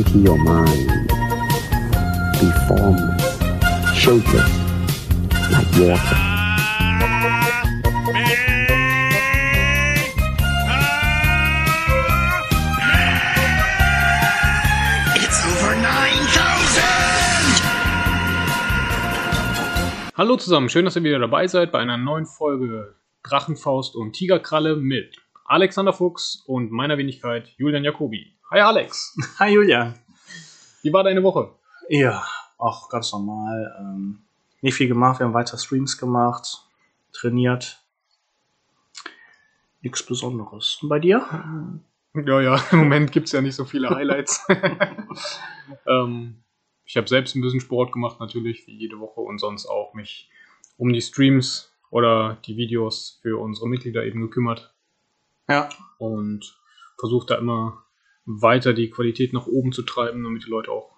empty your mind. Be formless, shapeless, like water. It's over 9000! Hallo zusammen, schön, dass ihr wieder dabei seid bei einer neuen Folge Drachenfaust und Tigerkralle mit Alexander Fuchs und meiner Wenigkeit Julian Jacobi. Hi Alex, Hi Julian. wie war deine Woche? Ja, auch ganz normal. Ähm, nicht viel gemacht, wir haben weiter Streams gemacht, trainiert. Nichts Besonderes. Und bei dir? Ja, ja, im Moment gibt es ja nicht so viele Highlights. ähm, ich habe selbst ein bisschen Sport gemacht, natürlich, wie jede Woche und sonst auch mich um die Streams oder die Videos für unsere Mitglieder eben gekümmert. Ja. und versucht da immer weiter die Qualität nach oben zu treiben, damit die Leute auch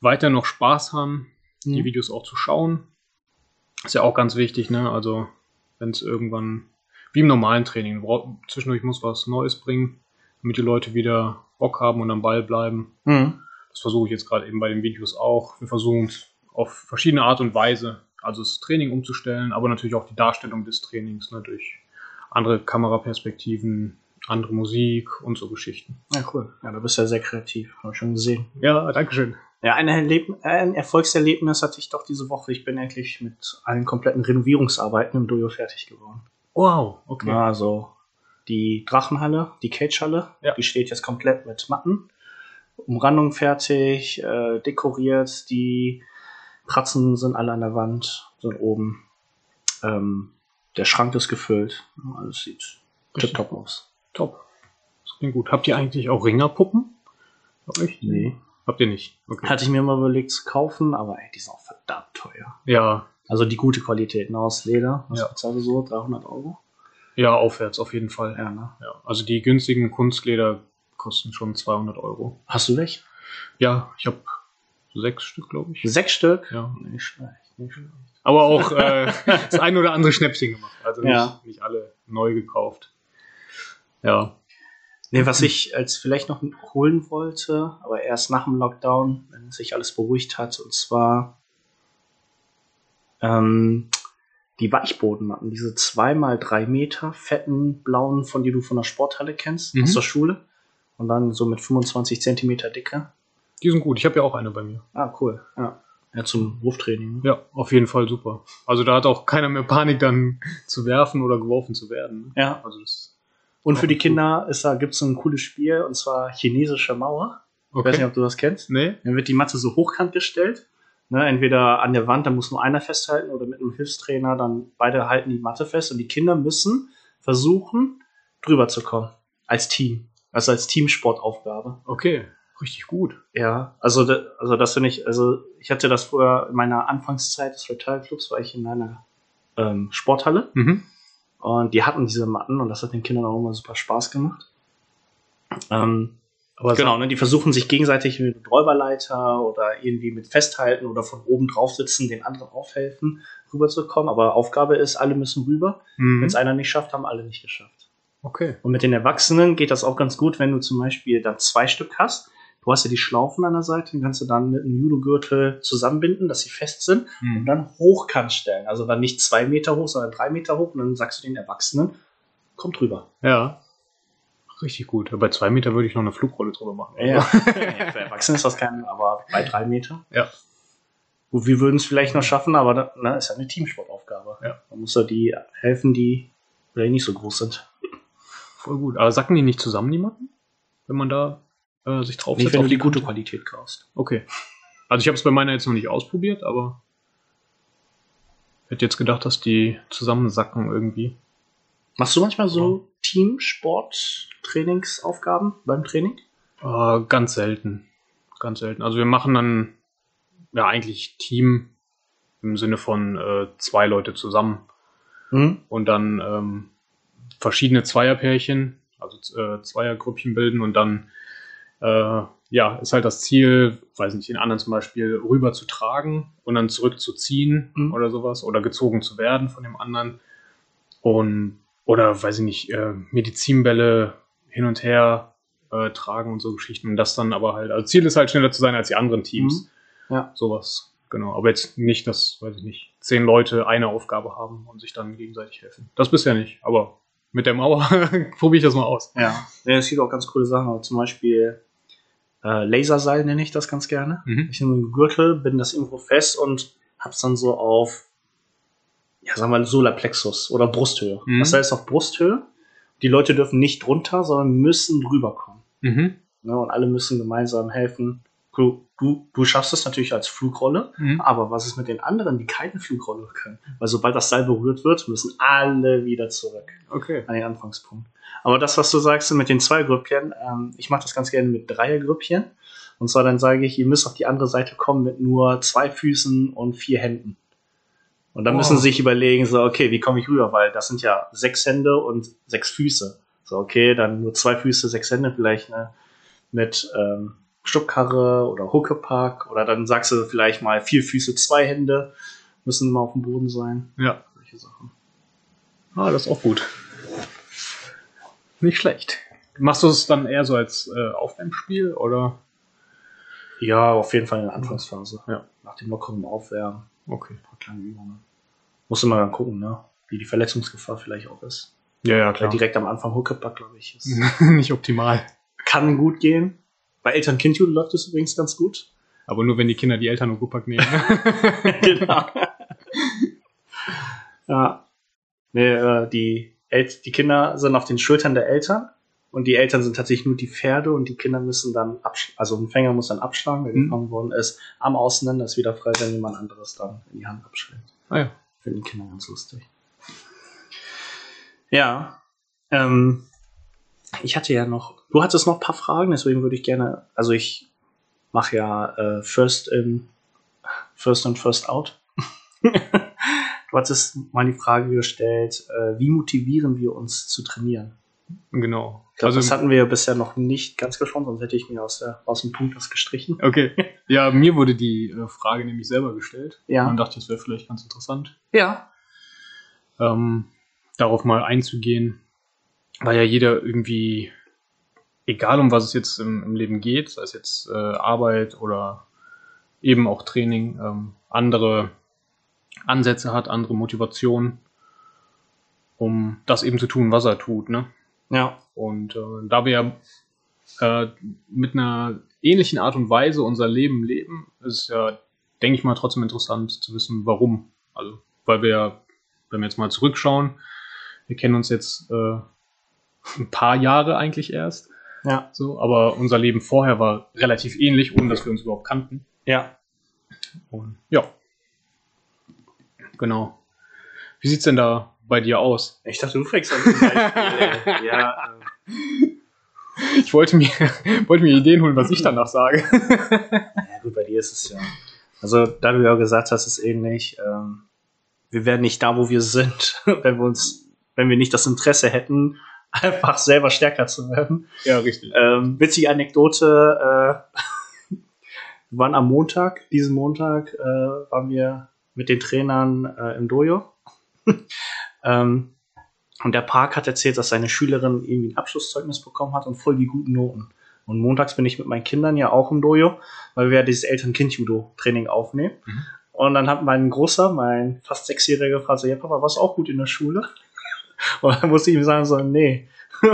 weiter noch Spaß haben, die Mhm. Videos auch zu schauen. Ist ja auch ganz wichtig, ne? Also, wenn es irgendwann, wie im normalen Training, zwischendurch muss was Neues bringen, damit die Leute wieder Bock haben und am Ball bleiben. Mhm. Das versuche ich jetzt gerade eben bei den Videos auch. Wir versuchen es auf verschiedene Art und Weise, also das Training umzustellen, aber natürlich auch die Darstellung des Trainings, ne, durch andere Kameraperspektiven, andere Musik und so Geschichten. Ja, cool. Ja, du bist ja sehr kreativ, habe ich schon gesehen. Ja, Dankeschön. Ja, ein, Erleb ein Erfolgserlebnis hatte ich doch diese Woche. Ich bin endlich mit allen kompletten Renovierungsarbeiten im Dojo fertig geworden. Wow, okay. Ja, also die Drachenhalle, die Cagehalle, Ja. die steht jetzt komplett mit Matten. Umrandung fertig, äh, dekoriert, die Pratzen sind alle an der Wand, sind oben. Ähm, der Schrank ist gefüllt. Alles sieht tipptopp aus. Top. Das klingt gut. Habt ihr eigentlich auch Ringerpuppen? Bei euch? Nee. Habt ihr nicht? Okay. Hatte ich mir mal überlegt zu kaufen, aber ey, die sind auch verdammt teuer. Ja, Also die gute Qualität, ne, aus Leder. Was Ja. bezahlst du so? 300 Euro? ja, aufwärts auf jeden Fall. Ja, ne? Ja, also die günstigen Kunstleder kosten schon 200 Euro. Hast du welche? Ja, ich habe sechs Stück, glaube ich. Sechs Stück? Ja. Nicht schlecht, nicht schlecht. Aber auch äh, das ein oder andere Schnäppchen gemacht. Also nicht, Ja. nicht alle neu gekauft. Ja. Nee, was ich als vielleicht noch holen wollte, aber erst nach dem Lockdown, wenn sich alles beruhigt hat, und zwar ähm, die Weichbodenmatten, diese zweimal drei Meter fetten blauen, von die du von der Sporthalle kennst, Mhm. aus der Schule. Und dann so mit 25 Zentimeter Dicke. Die sind gut. Ich habe ja auch eine bei mir. Ah, cool. Ja, ja zum Wurftraining. Ne? Ja, auf jeden Fall super. Also da hat auch keiner mehr Panik, dann zu werfen oder geworfen zu werden. ne? Ja. Also das. Und für die Kinder ist da gibt's so ein cooles Spiel, und zwar chinesische Mauer. Ich weiß nicht, Okay. ob du das kennst. Nee? Dann wird die Matte so hochkant gestellt. Ne, entweder an der Wand, da muss nur einer festhalten, oder mit einem Hilfstrainer, dann beide halten die Matte fest und die Kinder müssen versuchen, drüber zu kommen. Als Team. Also als Teamsportaufgabe. Okay. Richtig gut. Ja, also, also das finde ich, also ich hatte das früher in meiner Anfangszeit des Retired Clubs, war ich in einer ähm, Sporthalle Mhm. Und die hatten diese Matten und das hat den Kindern auch immer super Spaß gemacht. Ähm, Aber Genau, ne, die versuchen sich gegenseitig mit Räuberleiter oder irgendwie mit Festhalten oder von oben drauf sitzen, den anderen aufhelfen, rüberzukommen. Aber Aufgabe ist, alle müssen rüber. Mhm. Wenn es einer nicht schafft, haben alle nicht geschafft. Okay. Und mit den Erwachsenen geht das auch ganz gut, wenn du zum Beispiel dann zwei Stück hast. Du hast ja die Schlaufen an der Seite, die kannst du dann mit einem Judo-Gürtel zusammenbinden, dass sie fest sind und Mhm. dann hochkant stellen. Also dann nicht zwei Meter hoch, sondern drei Meter hoch. Und dann sagst du den Erwachsenen, kommt rüber. Ja. Richtig gut. Bei zwei Meter würde ich noch eine Flugrolle drüber machen. Ja, für Erwachsene ist das kein, aber bei drei Meter. Ja. Gut, wir würden es vielleicht noch schaffen, aber da, ne, ist ja eine Teamsportaufgabe. Ja. Man muss ja die helfen, die vielleicht nicht so groß sind. Voll gut. Aber sacken die nicht zusammen, die Matten? Wenn man da äh, sich drauf Nicht, wenn auf du die gute? Qualität kaufst. Okay. Also ich habe es bei meiner jetzt noch nicht ausprobiert, aber hätte jetzt gedacht, dass die zusammensacken irgendwie. Machst du manchmal so Teamsport-Trainingsaufgaben beim Training? Äh, ganz selten. Ganz selten. Also wir machen dann ja eigentlich Team im Sinne von äh, zwei Leute zusammen Mhm. und dann ähm, verschiedene Zweierpärchen, also äh, Zweiergrüppchen bilden und dann äh, ja, ist halt das Ziel, weiß nicht, den anderen zum Beispiel rüber zu tragen und dann zurückzuziehen Mhm. oder sowas oder gezogen zu werden von dem anderen und oder weiß ich nicht, äh, Medizinbälle hin und her äh, tragen und so Geschichten. Und das dann aber halt, also Ziel ist halt schneller zu sein als die anderen Teams. Mhm. Ja. Sowas, genau. Aber jetzt nicht, dass, weiß ich nicht, zehn Leute eine Aufgabe haben und sich dann gegenseitig helfen. Das bisher nicht, aber mit der Mauer probiere ich das mal aus. Ja. ja, es gibt auch ganz coole Sachen. aber Zum Beispiel äh, Laserseil nenne ich das ganz gerne. Mhm. Ich nehme einen Gürtel, bin das irgendwo fest und hab's dann so auf, ja, sagen wir mal, Solarplexus oder Brusthöhe. Mhm. Das heißt auf Brusthöhe. Die Leute dürfen nicht drunter, sondern müssen drüber kommen. Mhm. Ne? Und alle müssen gemeinsam helfen. Du, du, du schaffst es natürlich als Flugrolle, Mhm. aber was ist mit den anderen, die keine Flugrolle können? Weil sobald das Seil berührt wird, müssen alle wieder zurück Okay. an den Anfangspunkt. Aber das, was du sagst mit den zwei Grüppchen, ähm, ich mache das ganz gerne mit Dreiergrüppchen. Und zwar dann sage ich, ihr müsst auf die andere Seite kommen mit nur zwei Füßen und vier Händen. Und dann Wow. müssen sie sich überlegen, so, okay, wie komme ich rüber? Weil das sind ja sechs Hände und sechs Füße. So, okay, dann nur zwei Füße, sechs Hände, vielleicht ne, mit ähm, Schubkarre oder Huckepack. Oder dann sagst du vielleicht mal vier Füße, zwei Hände, müssen immer auf dem Boden sein. Ja. Solche Sachen. Ah, das ist auch gut. Nicht schlecht. Machst du es dann eher so als äh, Aufwärmspiel oder? Ja, auf jeden Fall in der Anfangsphase. Ja. Nach dem lockeren Aufwärmen, Okay. ein paar kleine Übungen. Muss immer dann gucken, ne? wie die Verletzungsgefahr vielleicht auch ist. Ja, ja, Weil klar. direkt am Anfang Huckepack, glaube ich, ist. Nicht optimal. kann gut gehen. Bei Eltern-Kind-Judo läuft es übrigens ganz gut. Aber nur wenn die Kinder die Eltern und Gupak nehmen. genau. ja. Nee, äh, die, El die Kinder sind auf den Schultern der Eltern und die Eltern sind tatsächlich nur die Pferde und die Kinder müssen dann abschlagen, also ein Fänger muss dann abschlagen, der Mhm. gefangen worden ist, Arm auseinander ist wieder frei, wenn jemand anderes dann in die Hand abschlägt. ah ja. Finden Kinder ganz lustig. Ja. Ähm, ich hatte ja noch, du hattest noch ein paar Fragen, deswegen würde ich gerne, also ich mache ja äh, First in, First and First Out. du hattest mal die Frage gestellt, äh, wie motivieren wir uns zu trainieren? Genau. Ich glaube, Also, das hatten wir ja bisher noch nicht ganz gesprochen, sonst hätte ich mir aus, der, aus dem Punkt das gestrichen. okay. Ja, mir wurde die äh, Frage nämlich selber gestellt. Ja. Und dachte, das wäre vielleicht ganz interessant, Ja. ähm, darauf mal einzugehen, weil ja jeder irgendwie, egal um was es jetzt im, im Leben geht, sei es jetzt äh, Arbeit oder eben auch Training, ähm, andere Ansätze hat, andere Motivationen, um das eben zu tun, was er tut, ne? Ja. Und äh, da wir äh, mit einer ähnlichen Art und Weise unser Leben leben, ist es ja, denke ich mal, trotzdem interessant zu wissen, warum. Also, weil wir, ja, wenn wir jetzt mal zurückschauen, wir kennen uns jetzt äh, ein paar Jahre eigentlich erst, Ja. so, aber unser Leben vorher war relativ ähnlich, ohne dass wir uns überhaupt kannten. Ja. Und ja. Genau. Wie sieht's denn da bei dir aus? Ich dachte, du fängst an. Beispiel, ja. Äh, Ich wollte mir, wollte mir Ideen holen, was ich danach sage. Ja, gut, bei dir ist es ja. Also, da du ja gesagt hast, ist ähnlich. Ähm, wir wären nicht da, wo wir sind, wenn wir uns, wenn wir nicht das Interesse hätten, einfach selber stärker zu werden. Ja, richtig. Ähm, witzige Anekdote, äh, wir waren am Montag, diesen Montag, äh, waren wir mit den Trainern äh, im Dojo. ähm, und der Park hat erzählt, dass seine Schülerin irgendwie ein Abschlusszeugnis bekommen hat und voll die guten Noten. Und montags bin ich mit meinen Kindern ja auch im Dojo, weil wir ja dieses Eltern-Kind-Judo-Training aufnehmen. Mhm. Und dann hat mein Großer, mein fast Sechsjähriger gefragt, so, ja Papa, warst du auch gut in der Schule? Und dann musste ich ihm sagen, so, nee.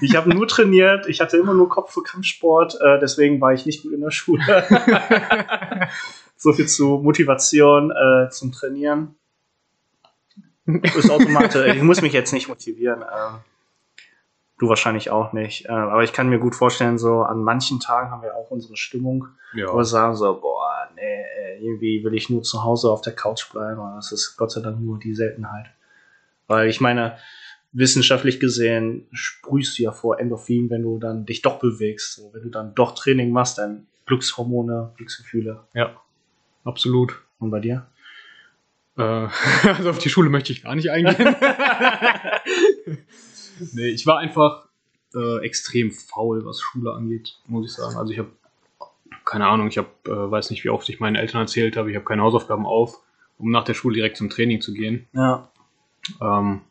ich habe nur trainiert, ich hatte immer nur Kopf für Kampfsport, äh, deswegen war ich nicht gut in der Schule. so viel zu Motivation äh, zum Trainieren. Ist automatisch. Ich muss mich jetzt nicht motivieren. Ähm, du wahrscheinlich auch nicht. Äh, aber ich kann mir gut vorstellen, so an manchen Tagen haben wir auch unsere Stimmung, Ja. wo wir sagen so, boah, nee, irgendwie will ich nur zu Hause auf der Couch bleiben. Aber das ist Gott sei Dank nur die Seltenheit. Weil ich meine, wissenschaftlich gesehen sprühst du ja vor Endorphin, wenn du dann dich doch bewegst. So, wenn du dann doch Training machst, dann Glückshormone, Glücksgefühle. ja, absolut. Und bei dir? Äh, also auf die Schule möchte ich gar nicht eingehen. nee, ich war einfach äh, extrem faul, was Schule angeht, muss ich sagen. Also ich habe keine Ahnung, ich habe, äh, weiß nicht, wie oft ich meinen Eltern erzählt habe, ich habe keine Hausaufgaben auf, um nach der Schule direkt zum Training zu gehen. Ja. Ähm,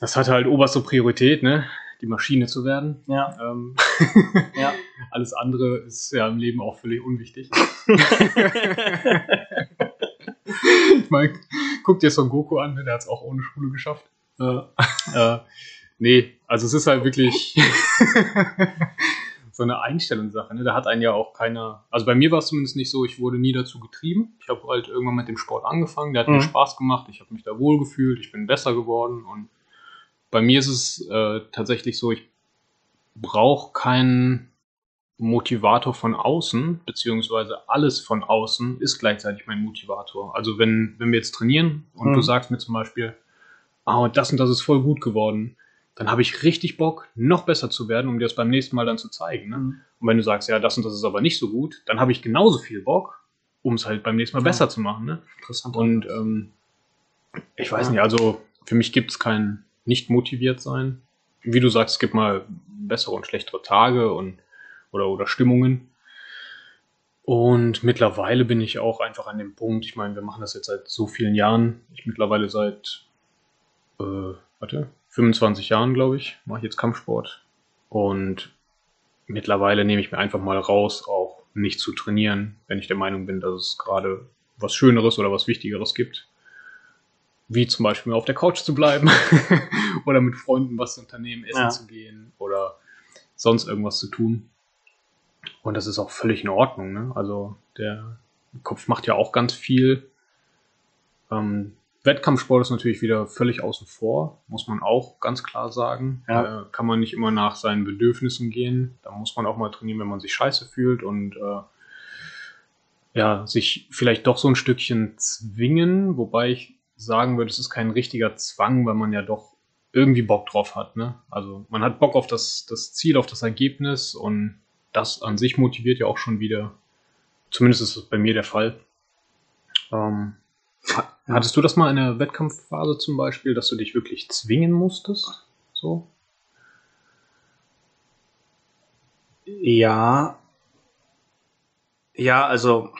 das hatte halt oberste Priorität, ne? die Maschine zu werden. Ja. Ähm, Ja. Alles andere ist ja im Leben auch völlig unwichtig. ich meine, guck dir Son Goku an, ne, der hat es auch ohne Schule geschafft. Äh, nee, also es ist halt wirklich so eine Einstellungssache. Ne? Da hat einen ja auch keiner. Also bei mir war es zumindest nicht so, ich wurde nie dazu getrieben. Ich habe halt irgendwann mit dem Sport angefangen, der hat mir Mhm. Spaß gemacht, ich habe mich da wohl gefühlt, ich bin besser geworden und bei mir ist es äh, tatsächlich so, ich brauche keinen Motivator von außen, beziehungsweise alles von außen ist gleichzeitig mein Motivator. Also wenn, wenn wir jetzt trainieren und Mhm. du sagst mir zum Beispiel, ah, das und das ist voll gut geworden, dann habe ich richtig Bock, noch besser zu werden, um dir das beim nächsten Mal dann zu zeigen. Ne? Mhm. Und wenn du sagst, ja, das und das ist aber nicht so gut, dann habe ich genauso viel Bock, um es halt beim nächsten Mal Ja. besser zu machen. Ne? Interessant. Und ähm, ich weiß Ja. nicht, also für mich gibt es kein nicht motiviert sein. Wie du sagst, es gibt mal bessere und schlechtere Tage und oder, oder Stimmungen. Und mittlerweile bin ich auch einfach an dem Punkt, ich meine, wir machen das jetzt seit so vielen Jahren. Ich mittlerweile seit, äh, warte, 25 Jahren, glaube ich, mache ich jetzt Kampfsport. Und mittlerweile nehme ich mir einfach mal raus, auch nicht zu trainieren, wenn ich der Meinung bin, dass es gerade was Schöneres oder was Wichtigeres gibt. Wie zum Beispiel auf der Couch zu bleiben oder mit Freunden was zu unternehmen, essen Ja. zu gehen oder sonst irgendwas zu tun. Und das ist auch völlig in Ordnung. Ne? Also der Kopf macht ja auch ganz viel. Ähm, Wettkampfsport ist natürlich wieder völlig außen vor, muss man auch ganz klar sagen. Ja. Äh, kann man nicht immer nach seinen Bedürfnissen gehen. Da muss man auch mal trainieren, wenn man sich scheiße fühlt und äh, ja, sich vielleicht doch so ein Stückchen zwingen, wobei ich sagen würde, es ist kein richtiger Zwang, weil man ja doch irgendwie Bock drauf hat. Ne? Also man hat Bock auf das, das Ziel, auf das Ergebnis und das an sich motiviert ja auch schon wieder. Zumindest ist das bei mir der Fall. Ähm, Hattest du das mal in der Wettkampfphase zum Beispiel, dass du dich wirklich zwingen musstest? So? Ja. Ja, also.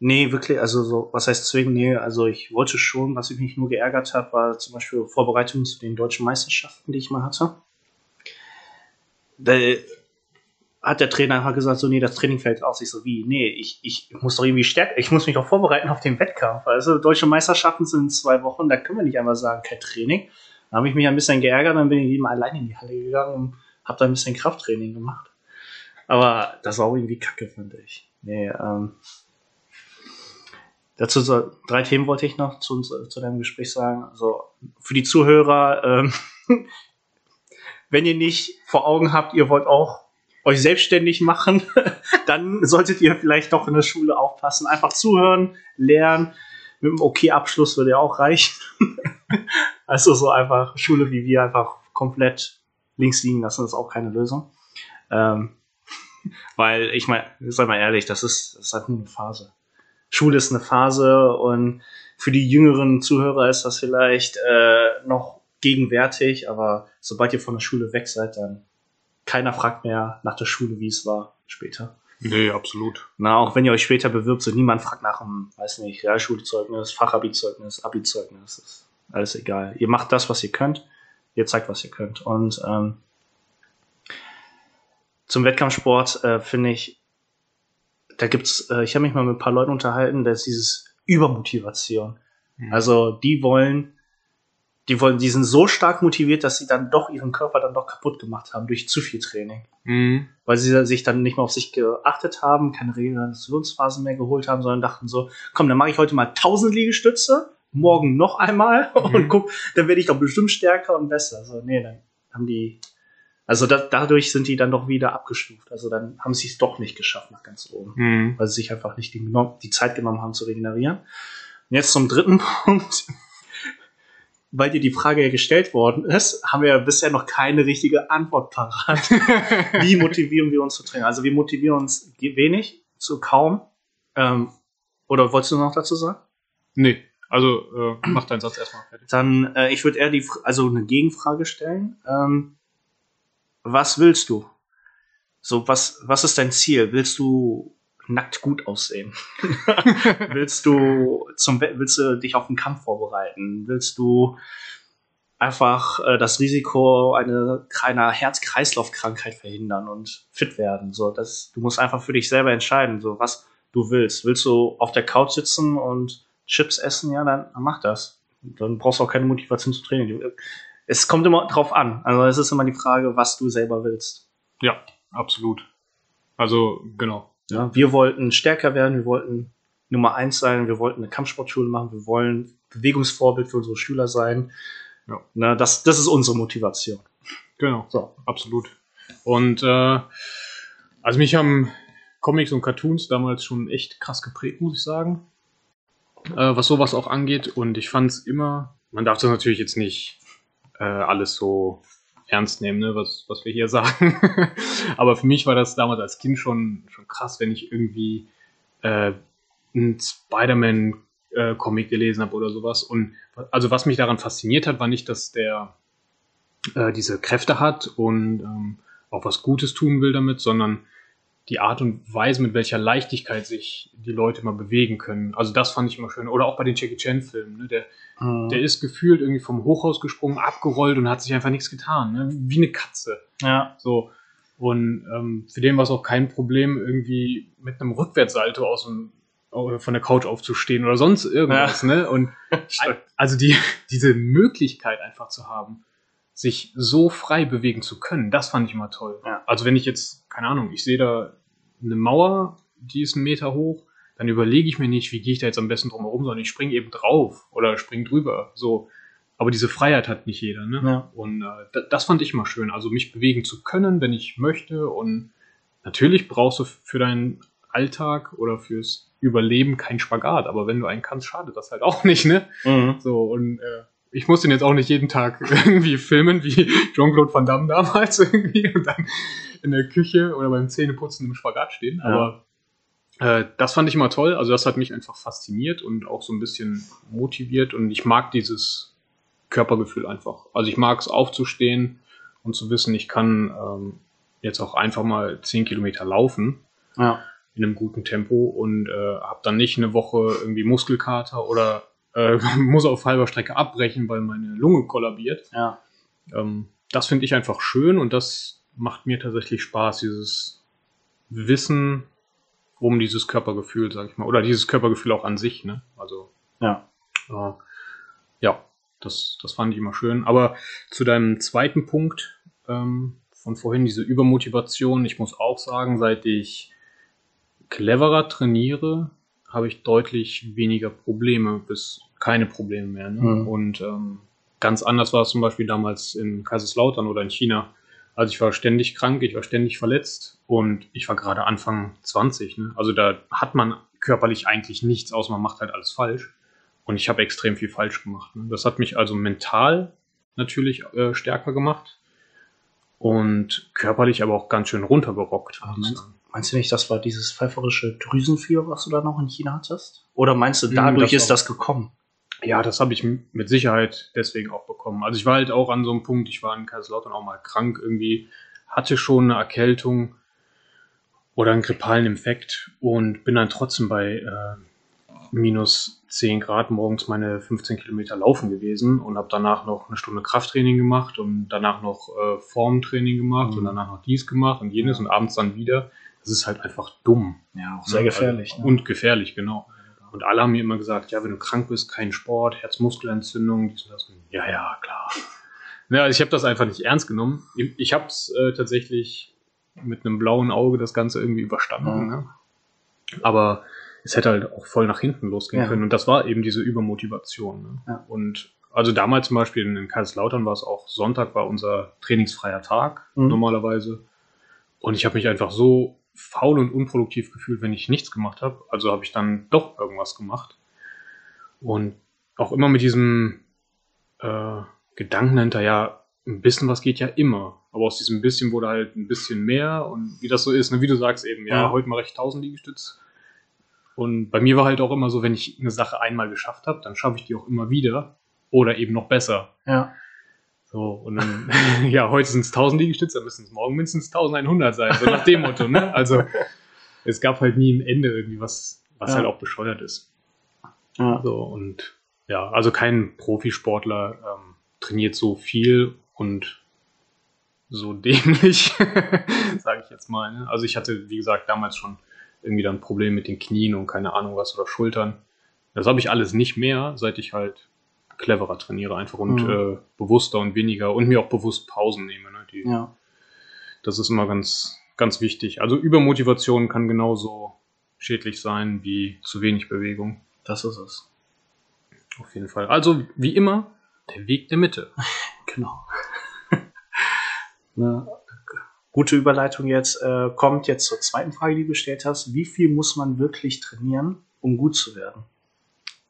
Nee, wirklich, also so, was heißt zwingen? Nee, also ich wollte schon, was ich mich nur geärgert habe, war zum Beispiel Vorbereitung zu den deutschen Meisterschaften, die ich mal hatte. Da hat der Trainer einfach gesagt, so, nee, das Training fällt aus. Ich so, wie, nee, ich, ich muss doch irgendwie stärker, ich muss mich doch vorbereiten auf den Wettkampf. Also deutsche Meisterschaften sind in zwei Wochen, da können wir nicht einfach sagen, kein Training. Da habe ich mich ein bisschen geärgert, dann bin ich eben alleine in die Halle gegangen und habe da ein bisschen Krafttraining gemacht. Aber das war auch irgendwie kacke, fand ich. Nee, ähm, dazu so, drei Themen wollte ich noch zu, uns, zu deinem Gespräch sagen. Also für die Zuhörer, ähm, wenn ihr nicht vor Augen habt, ihr wollt auch euch selbstständig machen, dann solltet ihr vielleicht doch in der Schule aufpassen. Einfach zuhören, lernen. Mit einem Okay-Abschluss würde ja auch reichen. also so einfach Schule wie wir einfach komplett links liegen lassen, ist auch keine Lösung. Ähm, weil ich meine, sei mal ehrlich, das ist, das ist halt nur eine Phase. Schule ist eine Phase und für die jüngeren Zuhörer ist das vielleicht äh, noch gegenwärtig, aber sobald ihr von der Schule weg seid, dann keiner fragt mehr nach der Schule, wie es war später. Nee, absolut. Na, auch wenn ihr euch später bewirbt, so niemand fragt nach dem, weiß nicht, Realschulzeugnis, Fachabizeugnis, Abizeugnis, ist alles egal. Ihr macht das, was ihr könnt, ihr zeigt, was ihr könnt. Und ähm, zum Wettkampfsport äh, finde ich, da gibt's, äh, ich habe mich mal mit ein paar Leuten unterhalten, da ist dieses Übermotivation. Mhm. Also die wollen, die wollen, die sind so stark motiviert, dass sie dann doch ihren Körper dann doch kaputt gemacht haben durch zu viel Training Mhm. weil sie sich dann nicht mehr auf sich geachtet haben, keine Regenerationsphasen mehr geholt haben, sondern dachten so, komm, dann mache ich heute mal 1000 Liegestütze, morgen noch einmal und Mhm. guck, dann werde ich doch bestimmt stärker und besser. So, nee, dann haben die, also da, dadurch sind die dann doch wieder abgestuft. Also dann haben sie es doch nicht geschafft nach ganz oben, Mhm. weil sie sich einfach nicht die, die Zeit genommen haben zu regenerieren. Und jetzt zum dritten Punkt. Weil dir die Frage ja gestellt worden ist, haben wir ja bisher noch keine richtige Antwort parat wie motivieren wir uns zu trainieren? Also wir motivieren uns wenig, zu kaum. Ähm, oder wolltest du noch dazu sagen? Nee, also äh, mach deinen Satz erstmal fertig. Dann, äh, ich würde eher die, also eine Gegenfrage stellen. Ähm, was willst du? So, was, was ist dein Ziel? Willst du nackt gut aussehen? willst du zum, willst du dich auf den Kampf vorbereiten? Willst du einfach äh, das Risiko einer, einer Herz-Kreislauf-Krankheit verhindern und fit werden. So, das, du musst einfach für dich selber entscheiden, so was du willst. Willst du auf der Couch sitzen und Chips essen? Ja, dann mach das. Dann brauchst du auch keine Motivation zu trainieren. Es kommt immer drauf an. Also es ist immer die Frage, was du selber willst. Ja, absolut. Also, genau. Ja, wir wollten stärker werden, wir wollten Nummer eins sein, wir wollten eine Kampfsportschule machen, wir wollen Bewegungsvorbild für unsere Schüler sein. Ja. Na, das, das ist unsere Motivation. Genau. So. Absolut. Und äh, also mich haben Comics und Cartoons damals schon echt krass geprägt, muss ich sagen. Äh, was sowas auch angeht. Und ich fand es immer, man darf das natürlich jetzt nicht äh, alles so ernst nehmen, ne, was, was wir hier sagen. Aber für mich war das damals als Kind schon, schon krass, wenn ich irgendwie äh, einen Spider-Man-Comic gelesen habe oder sowas. Und also was mich daran fasziniert hat, war nicht, dass der äh, diese Kräfte hat und ähm, auch was Gutes tun will damit, sondern die Art und Weise, mit welcher Leichtigkeit sich die Leute mal bewegen können. Also das fand ich immer schön. Oder auch bei den Jackie Chan-Filmen. Ne? Der, Mhm. der ist gefühlt irgendwie vom Hochhaus gesprungen, abgerollt und hat sich einfach nichts getan. Ne? Wie eine Katze. ja. So. Und ähm, für den war es auch kein Problem, irgendwie mit einem Rückwärtssalto aus dem, äh, von der Couch aufzustehen oder sonst irgendwas. Ne? Und also die, diese Möglichkeit einfach zu haben, sich so frei bewegen zu können, das fand ich immer toll. Ja. Also wenn ich jetzt, keine Ahnung, ich sehe da eine Mauer, die ist einen Meter hoch, dann überlege ich mir nicht, wie gehe ich da jetzt am besten drum herum, sondern ich springe eben drauf oder springe drüber. So. Aber diese Freiheit hat nicht jeder. Ne? Ja. Und äh, da- das fand ich immer schön. Also mich bewegen zu können, wenn ich möchte. Und natürlich brauchst du für deinen Alltag oder fürs Überleben keinen Spagat. Aber wenn du einen kannst, schadet das halt auch nicht. Ne? Mhm. So, und äh, ich muss den jetzt auch nicht jeden Tag irgendwie filmen, wie Jean-Claude Van Damme damals irgendwie und dann in der Küche oder beim Zähneputzen im Spagat stehen. Ja. Aber äh, das fand ich immer toll. Also das hat mich einfach fasziniert und auch so ein bisschen motiviert. Und ich mag dieses Körpergefühl einfach. Also ich mag es aufzustehen und zu wissen, ich kann ähm, jetzt auch einfach mal 10 Kilometer laufen Ja. in einem guten Tempo und äh, habe dann nicht eine Woche irgendwie Muskelkater oder äh, muss auf halber Strecke abbrechen, weil meine Lunge kollabiert. Ja. Ähm, das finde ich einfach schön und das macht mir tatsächlich Spaß, dieses Wissen um dieses Körpergefühl, sag ich mal, oder dieses Körpergefühl auch an sich. Ne? Also Ja. äh, ja, das, das fand ich immer schön. Aber zu deinem zweiten Punkt ähm, von vorhin, diese Übermotivation, ich muss auch sagen, seit ich cleverer trainiere, habe ich deutlich weniger Probleme bis keine Probleme mehr. Ne? Mhm. Und ähm, ganz anders war es zum Beispiel damals in Kaiserslautern oder in China. Also ich war ständig krank, ich war ständig verletzt und ich war gerade Anfang 20. Ne? Also da hat man körperlich eigentlich nichts, außer man macht halt alles falsch. Und ich habe extrem viel falsch gemacht. Ne? Das hat mich also mental natürlich äh, stärker gemacht und körperlich aber auch ganz schön runtergerockt. Aber meinst. Meinst du nicht, das war dieses pfeiferische Drüsenfieber, was du da noch in China hattest? Oder meinst du, Hm, dadurch das ist das gekommen? Ja, das habe ich mit Sicherheit deswegen auch bekommen. Also ich war halt auch an so einem Punkt, ich war in Kaiserslautern auch mal krank irgendwie, hatte schon eine Erkältung oder einen grippalen Infekt und bin dann trotzdem bei äh, minus 10 Grad morgens meine 15 Kilometer laufen gewesen und habe danach noch eine Stunde Krafttraining gemacht und danach noch äh, Formtraining gemacht Mhm. und danach noch dies gemacht und jenes und abends dann wieder. Das ist halt einfach dumm. Ja, auch Ne? Also, ne? Und gefährlich, genau. Und alle haben mir immer gesagt, ja, wenn du krank bist, kein Sport, Herzmuskelentzündung, dies und das. Ja, ja, klar. Ja, also ich habe das einfach nicht ernst genommen. Ich, habe es äh, tatsächlich mit einem blauen Auge das Ganze irgendwie überstanden. Mhm. Ne? Aber es hätte halt auch voll nach hinten losgehen Ja. können. Und das war eben diese Übermotivation. Ne? Ja. Und also damals zum Beispiel in Kaiserslautern war es auch Sonntag war unser trainingsfreier Tag Mhm. normalerweise. Und ich habe mich einfach so faul und unproduktiv gefühlt, wenn ich nichts gemacht habe. Also habe ich dann doch irgendwas gemacht. Und auch immer mit diesem äh, Gedanken hinterher, ein bisschen was geht ja immer. Aber aus diesem bisschen wurde halt ein bisschen mehr. Und wie das so ist, ne, wie du sagst eben, ja, Ja. heute mache ich 1000 Liegestütz. Und bei mir war halt auch immer so, wenn ich eine Sache einmal geschafft habe, dann schaffe ich die auch immer wieder. Oder eben noch besser. Ja. So, und dann, ja, heute sind es 1000 Liegestütze, dann müssen es morgen mindestens 1100 sein, so nach dem Motto, ne? Also, es gab halt nie ein Ende irgendwie, was, was Ja. halt auch bescheuert ist. ja. So, und ja, also kein Profisportler ähm, trainiert so viel und so dämlich, sage ich jetzt mal. Ne? Also ich hatte, wie gesagt, damals schon irgendwie dann Probleme mit den Knien und keine Ahnung was oder Schultern. Das habe ich alles nicht mehr, seit ich halt cleverer trainiere einfach und Mhm. äh, bewusster und weniger und mir auch bewusst Pausen nehme. Ne? Die, Ja. Das ist immer ganz, ganz wichtig. Also Übermotivation kann genauso schädlich sein wie zu wenig Bewegung. Das ist es. Auf jeden Fall. Also wie immer, der Weg der Mitte. Genau. ne, gute Überleitung jetzt. Äh, kommt jetzt zur zweiten Frage, die du gestellt hast. Wie viel muss man wirklich trainieren, um gut zu werden?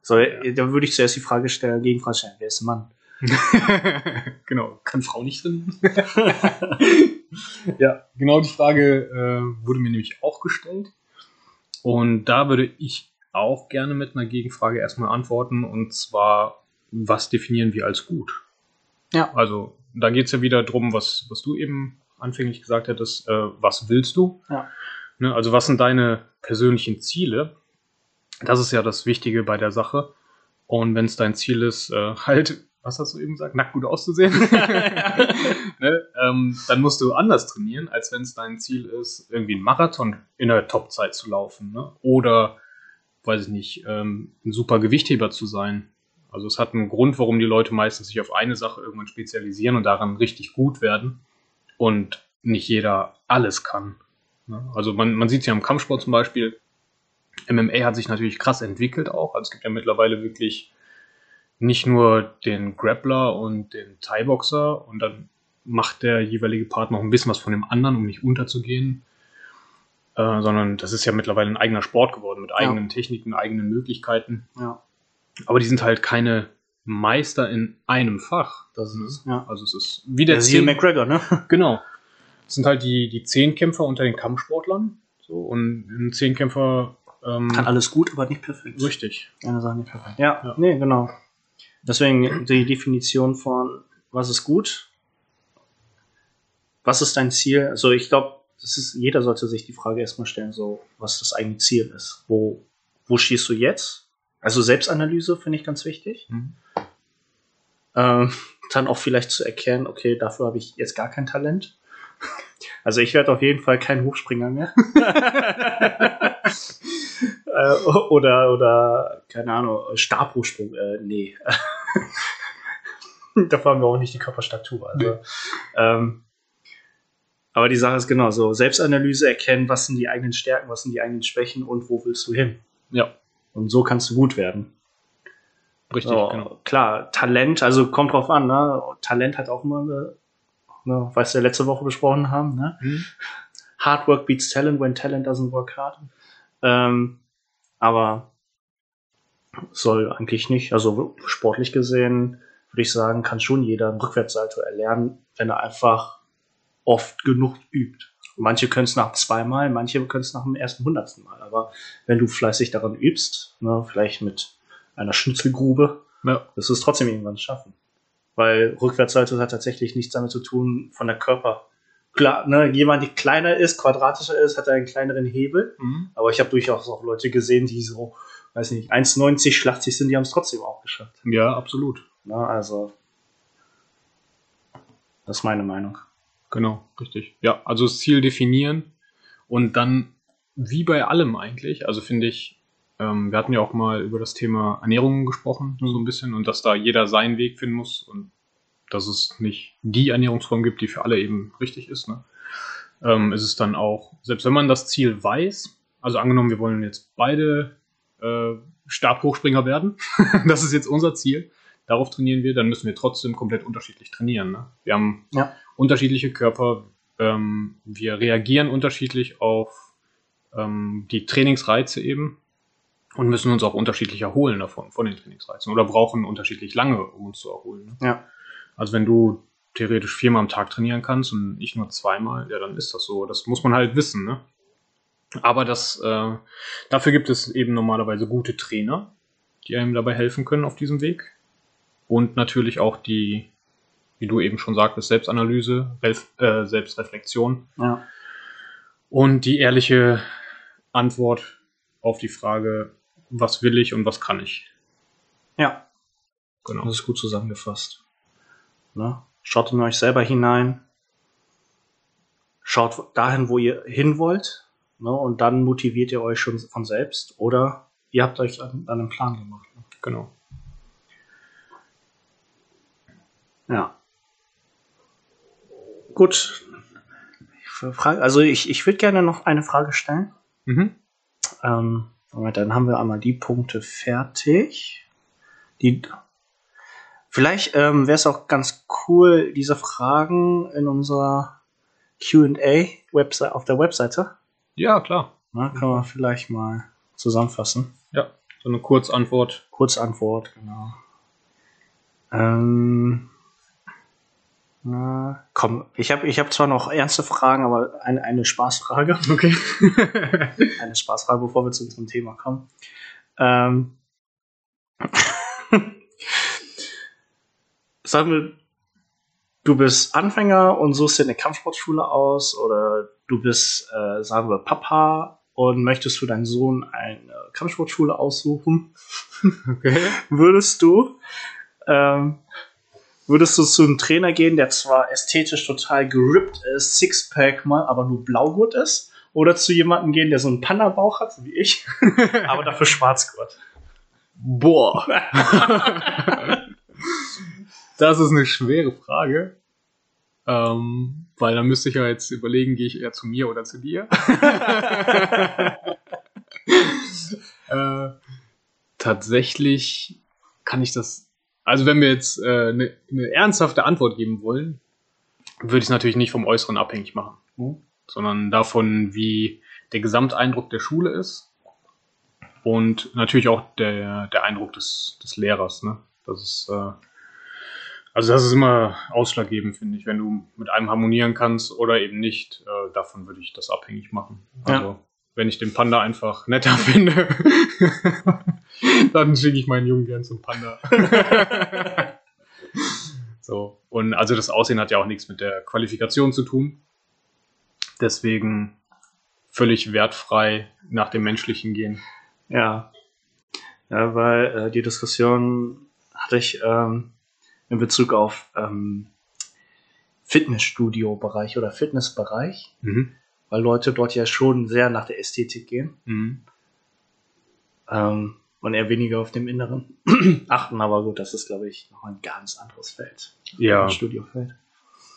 So, äh, da würde ich zuerst die Frage stellen, Gegenfrage stellen, wer ist ein Mann? genau, kann Frau nicht drin? ja, genau die Frage äh, wurde mir nämlich auch gestellt. Und da würde ich auch gerne mit einer Gegenfrage erstmal antworten. Und zwar, was definieren wir als gut? Ja. Also, da geht es ja wieder drum, was, was du eben anfänglich gesagt hättest, äh, was willst du? Ja. Ne, also, was sind deine persönlichen Ziele? Das ist ja das Wichtige bei der Sache. Und wenn es dein Ziel ist, äh, halt, was hast du eben gesagt, nackt gut auszusehen, ne, ähm, dann musst du anders trainieren, als wenn es dein Ziel ist, irgendwie einen Marathon in der Topzeit zu laufen. Ne? Oder, weiß ich nicht, ähm, ein super Gewichtheber zu sein. Also es hat einen Grund, warum die Leute meistens sich auf eine Sache irgendwann spezialisieren und daran richtig gut werden. Und nicht jeder alles kann. Ne? Also man, man sieht es ja im Kampfsport zum Beispiel, MMA hat sich natürlich krass entwickelt auch. Also es gibt ja mittlerweile wirklich nicht nur den Grappler und den Thai-Boxer und dann macht der jeweilige Part noch ein bisschen was von dem anderen, um nicht unterzugehen. Äh, sondern das ist ja mittlerweile ein eigener Sport geworden mit eigenen Techniken, eigenen Möglichkeiten. Ja, Aber die sind halt keine Meister in einem Fach. das ist es. Ja. Also es ist wie der Der Zehn- McGregor, ne? Genau. Das sind halt die, die Zehnkämpfer unter den Kampfsportlern. So, und ein Zehnkämpfer ähm, Kann alles gut, aber nicht perfekt. richtig. Eine Sache nicht perfekt. Ja, Ja. nee, genau. Deswegen die Definition von, was ist gut? Was ist dein Ziel? Also ich glaube, das ist, jeder sollte sich die Frage erstmal stellen, so, was das eigene Ziel ist. Wo, wo stehst du jetzt? Also Selbstanalyse finde ich ganz wichtig. Mhm. Ähm, dann auch vielleicht zu erkennen, okay, dafür habe ich jetzt gar kein Talent. Also ich werde auf jeden Fall kein Hochspringer mehr. äh, oder, oder, keine Ahnung, Stabhochsprung. Äh, nee. Dafür haben wir auch nicht die Körperstatur. Also, ähm, aber die Sache ist genau so: Selbstanalyse erkennen, was sind die eigenen Stärken, was sind die eigenen Schwächen und wo willst du hin? Ja, Und so kannst du gut werden. richtig, So, genau. Klar, Talent, also kommt drauf an, ne? Talent hat auch immer, eine, ne, was wir letzte Woche besprochen haben, ne? Mhm. Hard work beats talent when talent doesn't work hard. Ähm, aber soll eigentlich nicht, also sportlich gesehen, würde ich sagen, kann schon jeder einen Rückwärtssalto erlernen, wenn er einfach oft genug übt. Manche können es nach zweimal, manche können es nach dem ersten hundertsten Mal. Aber wenn du fleißig daran übst, ne, vielleicht mit einer Schnitzelgrube, Ja, wirst du es trotzdem irgendwann schaffen. Weil Rückwärtssalto hat tatsächlich nichts damit zu tun von der Körper. Klar, ne, jemand, der kleiner ist, quadratischer ist, hat einen kleineren Hebel. mhm. Aber ich habe durchaus auch Leute gesehen, die so, weiß nicht, 1,90 schlachtig sind, die haben es trotzdem auch geschafft. ja absolut. Ne, also, das ist meine Meinung. Genau, richtig. Ja, also das Ziel definieren und dann, wie bei allem eigentlich, also finde ich, ähm, wir hatten ja auch mal über das Thema Ernährung gesprochen, so ein bisschen, und dass da jeder seinen Weg finden muss und dass es nicht die Ernährungsform gibt, die für alle eben richtig ist. Ne? Ähm, ist es dann auch, selbst wenn man das Ziel weiß, also angenommen, wir wollen jetzt beide äh, Stabhochspringer werden, das ist jetzt unser Ziel, darauf trainieren wir, dann müssen wir trotzdem komplett unterschiedlich trainieren. Ne? Wir haben Ja. unterschiedliche Körper, ähm, wir reagieren unterschiedlich auf ähm, die Trainingsreize eben und müssen uns auch unterschiedlich erholen davon, von den Trainingsreizen oder brauchen unterschiedlich lange, um uns zu erholen. Ne? Ja. Also wenn du theoretisch viermal am Tag trainieren kannst und ich nur zweimal, ja, dann ist das so. Das muss man halt wissen, ne? Aber das, äh, dafür gibt es eben normalerweise gute Trainer, die einem dabei helfen können auf diesem Weg. Und natürlich auch die, wie du eben schon sagtest, Selbstanalyse, Ref äh, Selbstreflexion Ja. und die ehrliche Antwort auf die Frage, was will ich und was kann ich. Ja. Genau. Das ist gut zusammengefasst. Ne? Schaut in euch selber hinein. Schaut dahin, wo ihr hin wollt. Ne? Und dann motiviert ihr euch schon von selbst. Oder ihr habt euch an, an einen Plan gemacht. Ne? Genau. Ja. Gut. Frage, also ich, ich würde gerne noch eine Frage stellen. Mhm. Ähm, Moment, dann haben wir einmal die Punkte fertig. Die, vielleicht ähm, wäre es auch ganz cool, diese Fragen in unserer QA auf der Webseite. Ja, klar. Na, können wir vielleicht mal zusammenfassen. Ja, so eine Kurzantwort. Kurzantwort, genau. Ähm, na, komm, ich habe ich hab zwar noch ernste Fragen, aber eine, eine Spaßfrage. Okay. Eine Spaßfrage, bevor wir zu unserem Thema kommen. Ähm, sagen wir, du bist Anfänger und suchst dir eine Kampfsportschule aus oder du bist, äh, sagen wir, Papa und möchtest für deinen Sohn eine Kampfsportschule aussuchen. okay. würdest du ähm, würdest du zu einem Trainer gehen, der zwar ästhetisch total gerippt ist, Sixpack mal, aber nur Blaugurt ist? Oder zu jemandem gehen, der so einen Panda-Bauch hat, so wie ich, aber dafür Schwarzgurt? Boah. das ist eine schwere Frage. Ähm, weil dann müsste ich ja jetzt überlegen, gehe ich eher zu mir oder zu dir? äh, tatsächlich kann ich das. Also wenn wir jetzt äh, eine, eine ernsthafte Antwort geben wollen, würde ich es natürlich nicht vom Äußeren abhängig machen, Hm? sondern davon, wie der Gesamteindruck der Schule ist und natürlich auch der, der Eindruck des, des Lehrers. Ne? Das ist äh, also das ist immer ausschlaggebend, finde ich, wenn du mit einem harmonieren kannst oder eben nicht. Äh, davon würde ich das abhängig machen. Ja. Also wenn ich den Panda einfach netter finde, dann schicke ich meinen Jungen gern zum Panda. so und also das Aussehen hat ja auch nichts mit der Qualifikation zu tun. Deswegen völlig wertfrei nach dem Menschlichen gehen. Ja. Ja, weil äh, die Diskussion hatte ich ähm, in Bezug auf ähm, Fitnessstudio-Bereich oder Fitnessbereich, Mhm. weil Leute dort ja schon sehr nach der Ästhetik gehen Mhm. ähm, und eher weniger auf dem Inneren achten. Aber gut, das ist, glaube ich, noch ein ganz anderes Feld. Ja. Studiofeld.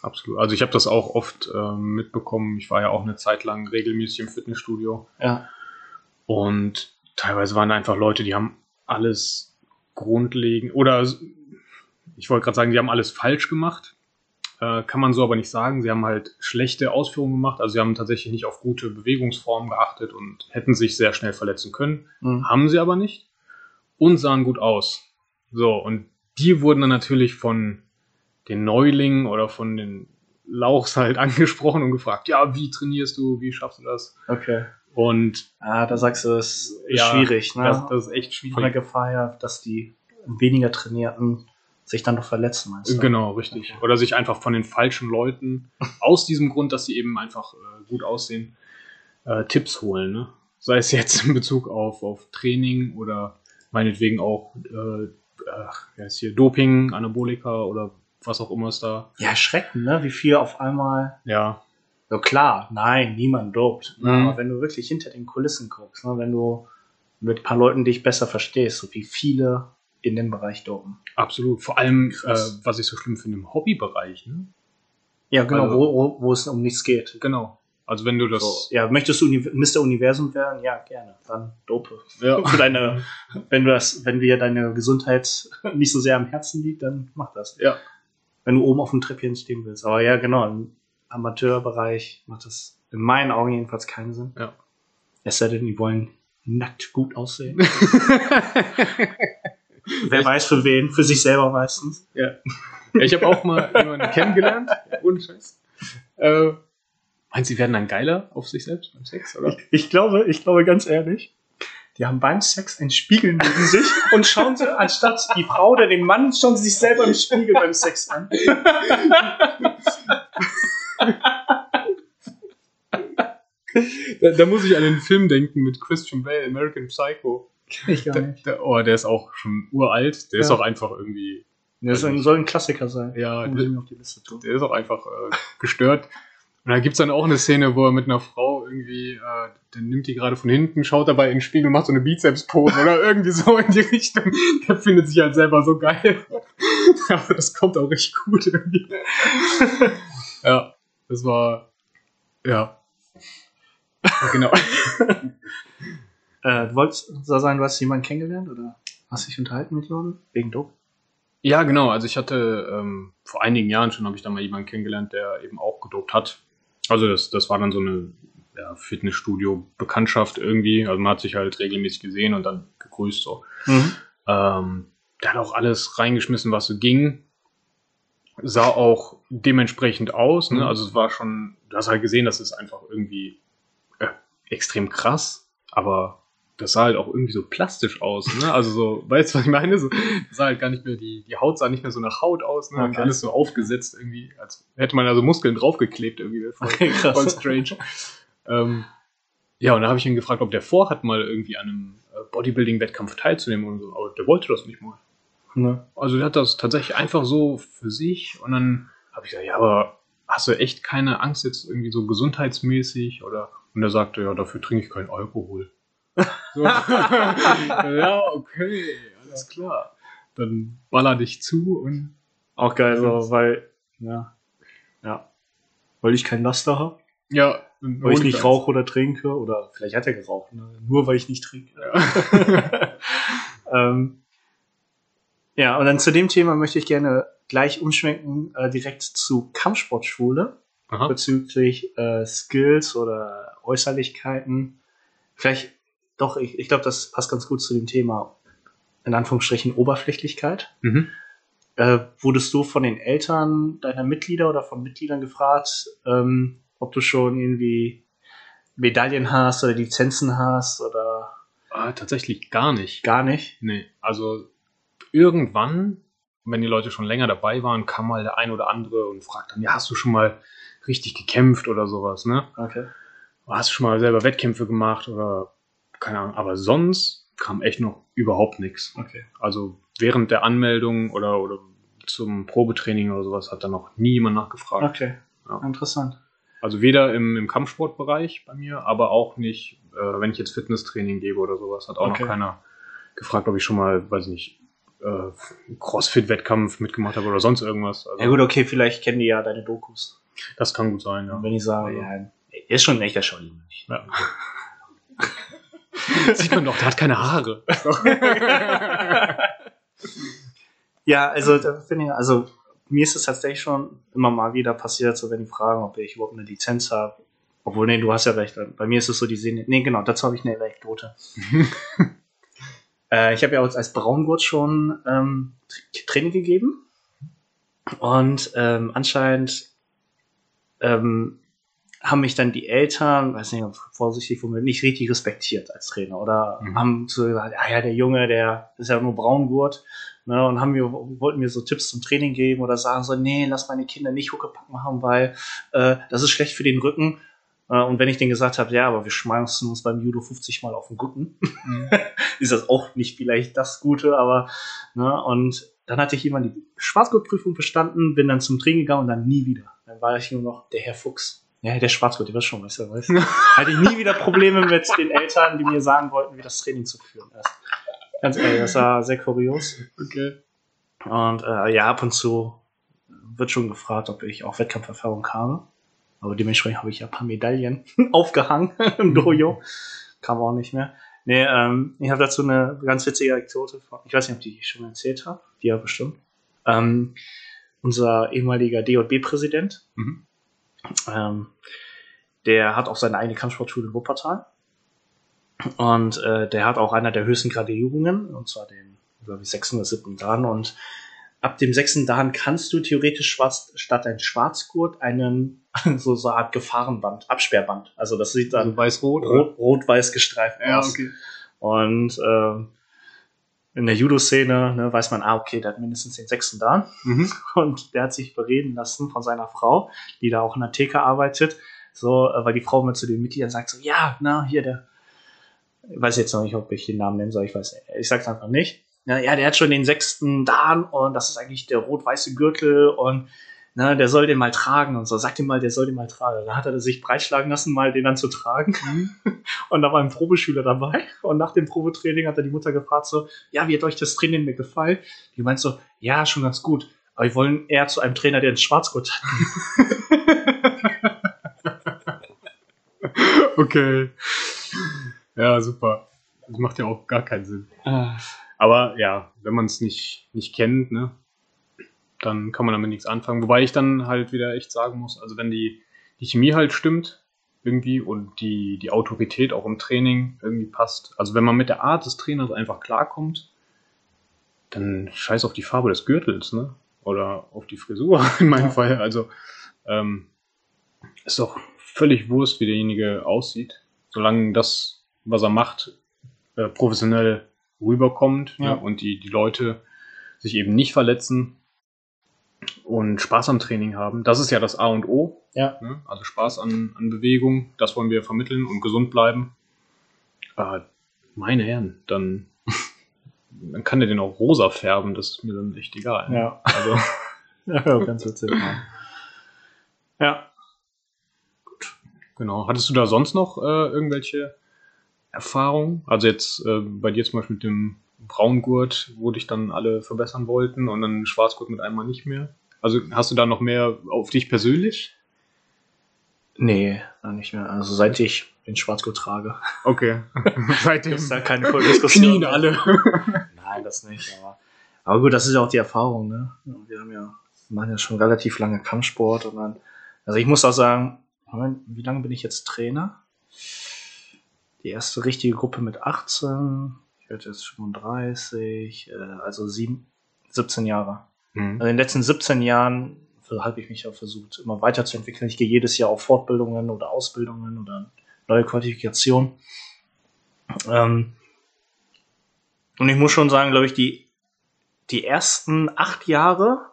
Absolut. Also ich habe das auch oft ähm, mitbekommen. Ich war ja auch eine Zeit lang regelmäßig im Fitnessstudio Ja. und teilweise waren da einfach Leute, die haben alles grundlegend oder ich wollte gerade sagen, die haben alles falsch gemacht. Äh, kann man so aber nicht sagen. Sie haben halt schlechte Ausführungen gemacht. Also sie haben tatsächlich nicht auf gute Bewegungsformen geachtet und hätten sich sehr schnell verletzen können. Mhm. Haben sie aber nicht und sahen gut aus. So, und die wurden dann natürlich von den Neulingen oder von den Lauchs halt angesprochen und gefragt, ja, wie trainierst du, wie schaffst du das? Okay. Und Ah, da sagst du, es ist Ja, schwierig, ne? das, das ist echt Von der schwierig. Gefahr her, dass die weniger Trainierten sich dann doch verletzen, meinst du? Genau, richtig. Oder sich einfach von den falschen Leuten, aus diesem Grund, dass sie eben einfach äh, gut aussehen, äh, Tipps holen. Ne? Sei es jetzt in Bezug auf, auf Training oder meinetwegen auch äh, ach, wie heißt hier, Doping, Anabolika oder was auch immer es da. Ja, erschreckend, ne? Wie viel auf einmal. Ja, Ja, klar, nein, niemand dopt. Ne? Mhm. Aber wenn du wirklich hinter den Kulissen guckst, ne? wenn du mit ein paar Leuten dich besser verstehst, so wie viele in dem Bereich dopen. absolut. Vor allem, äh, was ich so schlimm finde, im Hobbybereich. Ne? Ja, genau, Also- wo, wo, wo es um nichts geht. Genau. Also wenn du das. So, ja, möchtest du Uni Mr. Universum werden? Ja, gerne. Dann dope. Ja. Für deine, wenn du das, wenn dir deine Gesundheit nicht so sehr am Herzen liegt, dann mach das. Ja. Wenn du oben auf dem Treppchen stehen willst. Aber ja, genau, im Amateurbereich macht das in meinen Augen jedenfalls keinen Sinn. Ja. Es sei denn, die wollen nackt gut aussehen. Wer weiß für wen, für sich selber meistens. Ja. ja ich habe auch mal jemanden kennengelernt, ohne Scheiß. Äh, meinst du, sie werden dann geiler auf sich selbst beim Sex, oder? Ich glaube, ich glaube ganz ehrlich, die haben beim Sex einen Spiegel neben sich und schauen sie anstatt die Frau oder den Mann, schauen sie sich selber im Spiegel beim Sex an. Da, da muss ich an den Film denken mit Christian Bale, American Psycho. Ich gar Der, der, oh, der ist auch schon uralt. Der ist Ja. auch einfach irgendwie Das soll, soll ein Klassiker sein. Ja, tun. der ist auch einfach äh, gestört. Und da gibt's dann auch eine Szene, wo er mit einer Frau irgendwie, äh, dann nimmt die gerade von hinten, schaut dabei in den Spiegel, macht so eine Bizeps-Pose oder irgendwie so in die Richtung. Der findet sich halt selber so geil. Aber das kommt auch richtig gut irgendwie. ja, das war, ja. Genau. Äh, du wolltest so sagen, du hast jemanden kennengelernt oder hast dich unterhalten mit jemandem? Wegen Dope? Ja, genau. Also ich hatte ähm, vor einigen Jahren schon, habe ich da mal jemanden kennengelernt, der eben auch gedopt hat. Also das, das war dann so eine ja, Fitnessstudio-Bekanntschaft irgendwie. Also man hat sich halt regelmäßig gesehen und dann gegrüßt so. Mhm. Ähm, der hat auch alles reingeschmissen, was so ging. Sah auch dementsprechend aus. Ne? Mhm. Also es war schon, du hast halt gesehen, das ist einfach irgendwie äh, extrem krass, aber das sah halt auch irgendwie so plastisch aus. Ne? Also so, weißt du, was ich meine? So, das sah halt gar nicht mehr, die, die Haut sah nicht mehr so nach Haut aus, ne? Okay. alles so aufgesetzt irgendwie, als hätte man also Muskeln draufgeklebt irgendwie. Voll, Okay, krass. voll strange. ähm, ja, und da habe ich ihn gefragt, ob der vorhat, mal irgendwie an einem äh, Bodybuilding-Wettkampf teilzunehmen und so, aber der wollte das nicht mal. Ne? Also der hat das tatsächlich einfach so für sich und dann habe ich gesagt, ja, aber hast du echt keine Angst jetzt irgendwie so gesundheitsmäßig oder und er sagte, ja, dafür trinke ich keinen Alkohol. So. ja, okay, alles klar. Dann baller dich zu und Auch geil, so, weil, ja. Ja. Weil ich kein Laster habe, ja, weil ich nicht rauche oder trinke, oder vielleicht hat er geraucht, ne? nur weil ich nicht trinke. Ja. ähm, ja, und dann zu dem Thema möchte ich gerne gleich umschwenken, äh, direkt zu Kampfsportschule bezüglich äh, Skills oder Äußerlichkeiten. Vielleicht, doch, ich, ich glaube, das passt ganz gut zu dem Thema, in Anführungsstrichen, Oberflächlichkeit. Mhm. Äh, wurdest du von den Eltern deiner Mitglieder oder von Mitgliedern gefragt, ähm, ob du schon irgendwie Medaillen hast oder Lizenzen hast oder Ah, tatsächlich gar nicht. gar nicht? Nee, also irgendwann, wenn die Leute schon länger dabei waren, kam mal der ein oder andere und fragt dann, ja, hast du schon mal richtig gekämpft oder sowas, ne? Okay. Hast du schon mal selber Wettkämpfe gemacht oder keine Ahnung, aber sonst kam echt noch überhaupt nichts. Okay. Also während der Anmeldung oder, oder zum Probetraining oder sowas hat da noch nie jemand nachgefragt. Okay. Ja. Interessant. Also weder im, im Kampfsportbereich bei mir, aber auch nicht, äh, wenn ich jetzt Fitnesstraining gebe oder sowas, hat auch Okay. noch keiner gefragt, ob ich schon mal, weiß ich nicht, äh, Crossfit-Wettkampf mitgemacht habe oder sonst irgendwas. Also, Ja gut, okay, vielleicht kennen die ja deine Dokus. Das kann gut sein, ja. Und wenn ich sage, Also. ja, er ist schon ein echter Scholli-Mönch. ja. Sieht man doch, der hat keine Haare. Ja, also, da finde ich, also mir ist es tatsächlich schon immer mal wieder passiert, so wenn die fragen, ob ich überhaupt eine Lizenz habe. Obwohl, nee, du hast ja recht. Bei mir ist es so, die sehen, nee, genau, dazu habe ich eine Anekdote. äh, ich habe ja auch als Braungurt schon ähm, Tra- Training gegeben. Und ähm, anscheinend ähm, haben mich dann die Eltern, weiß nicht, vorsichtig formuliert, nicht richtig respektiert als Trainer. Oder Mhm. haben so gesagt, ah ja, der Junge, der ist ja nur Braungurt. Ne, und haben mir, wollten mir so Tipps zum Training geben oder sagen so, nee, lass meine Kinder nicht Huckepack machen, weil äh, das ist schlecht für den Rücken. Äh, und wenn ich denen gesagt habe, ja, aber wir schmeißen uns beim Judo 50 Mal auf den Rücken, ist das auch nicht vielleicht das Gute, aber ne, und dann hatte ich jemand die Schwarzgurtprüfung bestanden, bin dann zum Training gegangen und dann nie wieder. Dann war ich nur noch der Herr Fuchs. Ja, der Schwarzgurt, der war schon, weißt du, weißt du. Hatte ich nie wieder Probleme mit den Eltern, die mir sagen wollten, wie das Training zu führen ist. Ganz ehrlich, das war sehr kurios. Okay. Und äh, ja, ab und zu wird schon gefragt, ob ich auch Wettkampferfahrung habe. Aber dementsprechend habe ich ja ein paar Medaillen aufgehangen im Dojo. Kam auch nicht mehr. Nee, ähm, ich habe dazu eine ganz witzige Anekdote. von- Ich weiß nicht, ob die ich schon erzählt habe. Die ja bestimmt. Ähm, unser ehemaliger DJB-Präsident, Mhm. Ähm, der hat auch seine eigene Kampfsportschule in Wuppertal. Und äh, der hat auch einer der höchsten Gradierungen, und zwar den, glaube ich, sechsten oder siebten Dan. Und ab dem sechsten Dan kannst du theoretisch schwarz, statt ein Schwarzgurt einen so, so eine Art Gefahrenband, Absperrband. Also das sieht dann Also weiß-rot, rot- rot-weiß gestreift Ja, aus. okay. Und ähm, in der Judo-Szene ne, weiß man, ah, okay, der hat mindestens den sechsten Dan. Mhm. Und der hat sich bereden lassen von seiner Frau, die da auch in der Theke arbeitet. So, äh, weil die Frau mal zu den Mitgliedern sagt so, ja, na, hier der, ich weiß jetzt noch nicht, ob ich den Namen nennen soll, ich weiß ich sag's einfach nicht. Ja, ja, der hat schon den sechsten Dan und das ist eigentlich der rot-weiße Gürtel und ne, der soll den mal tragen und so. Sag ihm mal, der soll den mal tragen. Da hat er sich breitschlagen lassen, mal den dann zu tragen. Und da war ein Probeschüler dabei. Und nach dem Probetraining hat er die Mutter gefragt so, ja, wie hat euch das Training mir gefallen? Die meint so, ja, schon ganz gut. Aber wir wollen eher zu einem Trainer, der einen Schwarzgurt hat. Okay. Ja, super. Das macht ja auch gar keinen Sinn. Aber ja, wenn man es nicht, nicht kennt, ne, dann kann man damit nichts anfangen. Wobei ich dann halt wieder echt sagen muss, also wenn die, die Chemie halt stimmt, irgendwie, und die, die Autorität auch im Training irgendwie passt. Also wenn man mit der Art des Trainers einfach klarkommt, dann scheiß auf die Farbe des Gürtels, ne? Oder auf die Frisur in meinem Ja. Fall. Also ähm, ist doch völlig Wurst, wie derjenige aussieht, solange das, was er macht, äh, professionell rüberkommt Ja. ne? und die, die Leute sich eben nicht verletzen und Spaß am Training haben. Das ist ja das A und O. Ja. Ne? Also Spaß an, an Bewegung, das wollen wir vermitteln und gesund bleiben. Äh, meine Herren, dann, dann kann der den auch rosa färben, das ist mir dann echt egal. Ja. Also, ja, ganz witzig. Ja. genau. Hattest du da sonst noch äh, irgendwelche Erfahrungen? Also jetzt äh, bei dir zum Beispiel mit dem Braungurt, wo dich dann alle verbessern wollten und dann Schwarzgurt mit einmal nicht mehr. Also hast du da noch mehr auf dich persönlich? Nee, nicht mehr. Also seit ich den Schwarzgurt trage. Okay. Seitdem Ist da keine Diskussion. Knien alle. Nein, das nicht. Aber, aber gut, das ist ja auch die Erfahrung. Ne? Wir haben ja, machen ja schon relativ lange Kampfsport. Und dann, also ich muss auch sagen, Moment, wie lange bin ich jetzt Trainer? Die erste richtige Gruppe mit 18. Ich werde jetzt 35, äh, also sieben, 17 Jahre. Mhm. Also in den letzten 17 Jahren habe ich mich ja versucht, immer weiterzuentwickeln. Ich gehe jedes Jahr auf Fortbildungen oder Ausbildungen oder neue Qualifikationen. Ähm, und ich muss schon sagen, glaube ich, die, die ersten acht Jahre,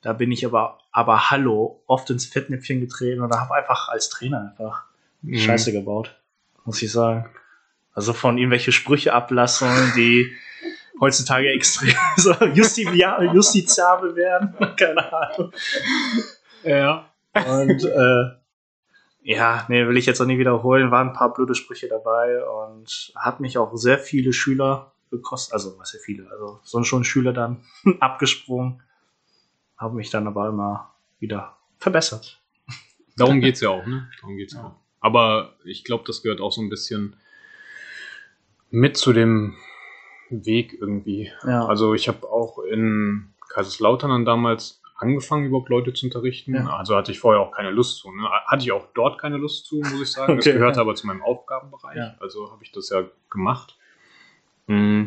da bin ich aber, aber hallo, oft ins Fettnäpfchen getreten und habe einfach als Trainer einfach Mhm. Scheiße gebaut, muss ich sagen. Also von irgendwelche Sprüche ablassen, die heutzutage extrem so justiziabel, werden. Keine Ahnung. Ja. Und äh, ja, nee, will ich jetzt auch nie wiederholen. Waren ein paar blöde Sprüche dabei und hat mich auch sehr viele Schüler gekostet. Also, was ja viele, also sind schon Schüler dann abgesprungen. Habe mich dann aber immer wieder verbessert. Darum geht's ja auch, ne? Darum geht's ja. auch. Aber ich glaube, das gehört auch so ein bisschen mit zu dem Weg irgendwie. Ja, Also ich habe auch in Kaiserslautern dann damals angefangen, überhaupt Leute zu unterrichten. Ja. Also hatte ich vorher auch keine Lust zu. Ne? Hatte ich auch dort keine Lust zu, muss ich sagen. Das Okay, gehörte ja. aber zu meinem Aufgabenbereich. Ja. Also habe ich das ja gemacht. Mm.